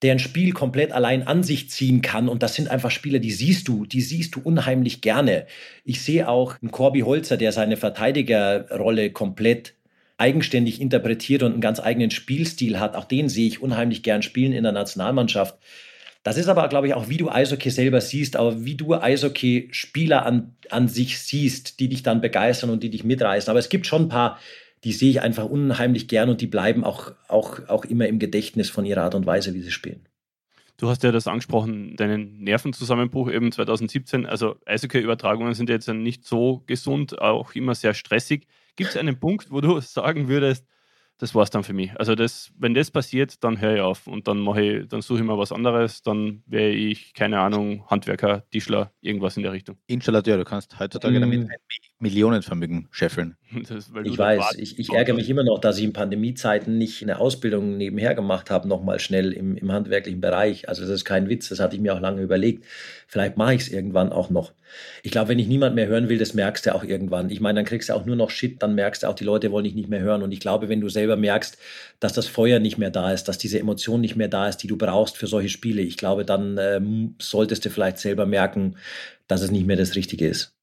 der ein Spiel komplett allein an sich ziehen kann. Und das sind einfach Spieler, die siehst du, die siehst du unheimlich gerne. Ich sehe auch einen Corby Holzer, der seine Verteidigerrolle komplett eigenständig interpretiert und einen ganz eigenen Spielstil hat. Auch den sehe ich unheimlich gern spielen in der Nationalmannschaft. Das ist aber, glaube ich, auch, wie du Eishockey selber siehst, aber wie du Eishockey-Spieler an, an sich siehst, die dich dann begeistern und die dich mitreißen. Aber es gibt schon ein paar, die sehe ich einfach unheimlich gern und die bleiben auch, auch, auch immer im Gedächtnis von ihrer Art und Weise, wie sie spielen. Du hast ja das angesprochen, deinen Nervenzusammenbruch eben 2017. Also Eishockey-Übertragungen sind jetzt nicht so gesund, auch immer sehr stressig. Gibt es einen Punkt, wo du sagen würdest, das war es dann für mich. Also das, wenn das passiert, dann höre ich auf und dann mache ich, dann suche ich mir was anderes, dann wäre ich, keine Ahnung, Handwerker, Tischler, irgendwas in der Richtung. Installateur, du kannst heutzutage mm. damit ein Millionenvermögen scheffeln. Das, ich weiß, ich, ich ärgere mich immer noch, dass ich in Pandemiezeiten nicht eine Ausbildung nebenher gemacht habe, nochmal schnell im, im handwerklichen Bereich. Also das ist kein Witz, das hatte ich mir auch lange überlegt. Vielleicht mache ich es irgendwann auch noch. Ich glaube, wenn ich niemand mehr hören will, das merkst du auch irgendwann. Ich meine, dann kriegst du auch nur noch Shit, dann merkst du auch, die Leute wollen dich nicht mehr hören. Und ich glaube, wenn du selber merkst, dass das Feuer nicht mehr da ist, dass diese Emotion nicht mehr da ist, die du brauchst für solche Spiele, ich glaube, dann ähm, solltest du vielleicht selber merken, dass es nicht mehr das Richtige ist.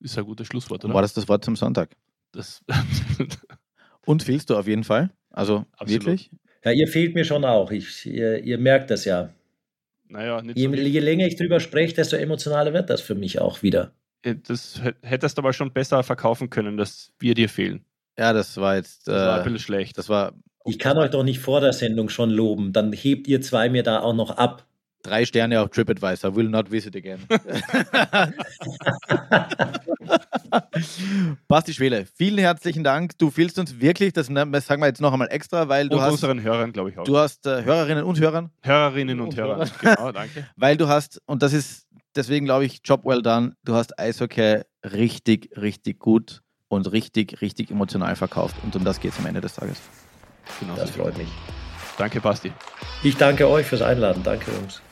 Ist ein gutes Schlusswort, oder? War das das Wort zum Sonntag? Das Und fehlst du auf jeden Fall? Also Absolut. wirklich? Ja, ihr fehlt mir schon auch. Ich, ihr, ihr merkt das ja. Naja, je, so je, länger ich drüber spreche, desto emotionaler wird das für mich auch wieder. Äh, das hättest du aber schon besser verkaufen können, dass wir dir fehlen. Ja, das war jetzt. Das war ein bisschen schlecht. Das war. Ich kann euch doch nicht vor der Sendung schon loben. Dann hebt ihr zwei mir da auch noch ab. Drei Sterne auf TripAdvisor. Will not visit again. Basti Schwele, vielen herzlichen Dank. Du fühlst uns wirklich, das sagen wir jetzt noch einmal extra, weil du und hast. unseren Hörern, glaube ich auch. Du hast äh, Hörerinnen und Hörern. Hörerinnen und, und Hörer. genau, danke. weil du hast, und das ist deswegen, glaube ich, Job well done. Du hast Eishockey richtig, richtig gut und richtig, richtig emotional verkauft. Und um das geht es am Ende des Tages. Genau das freut mich. Danke, Basti. Ich danke euch fürs Einladen. Danke, Jungs.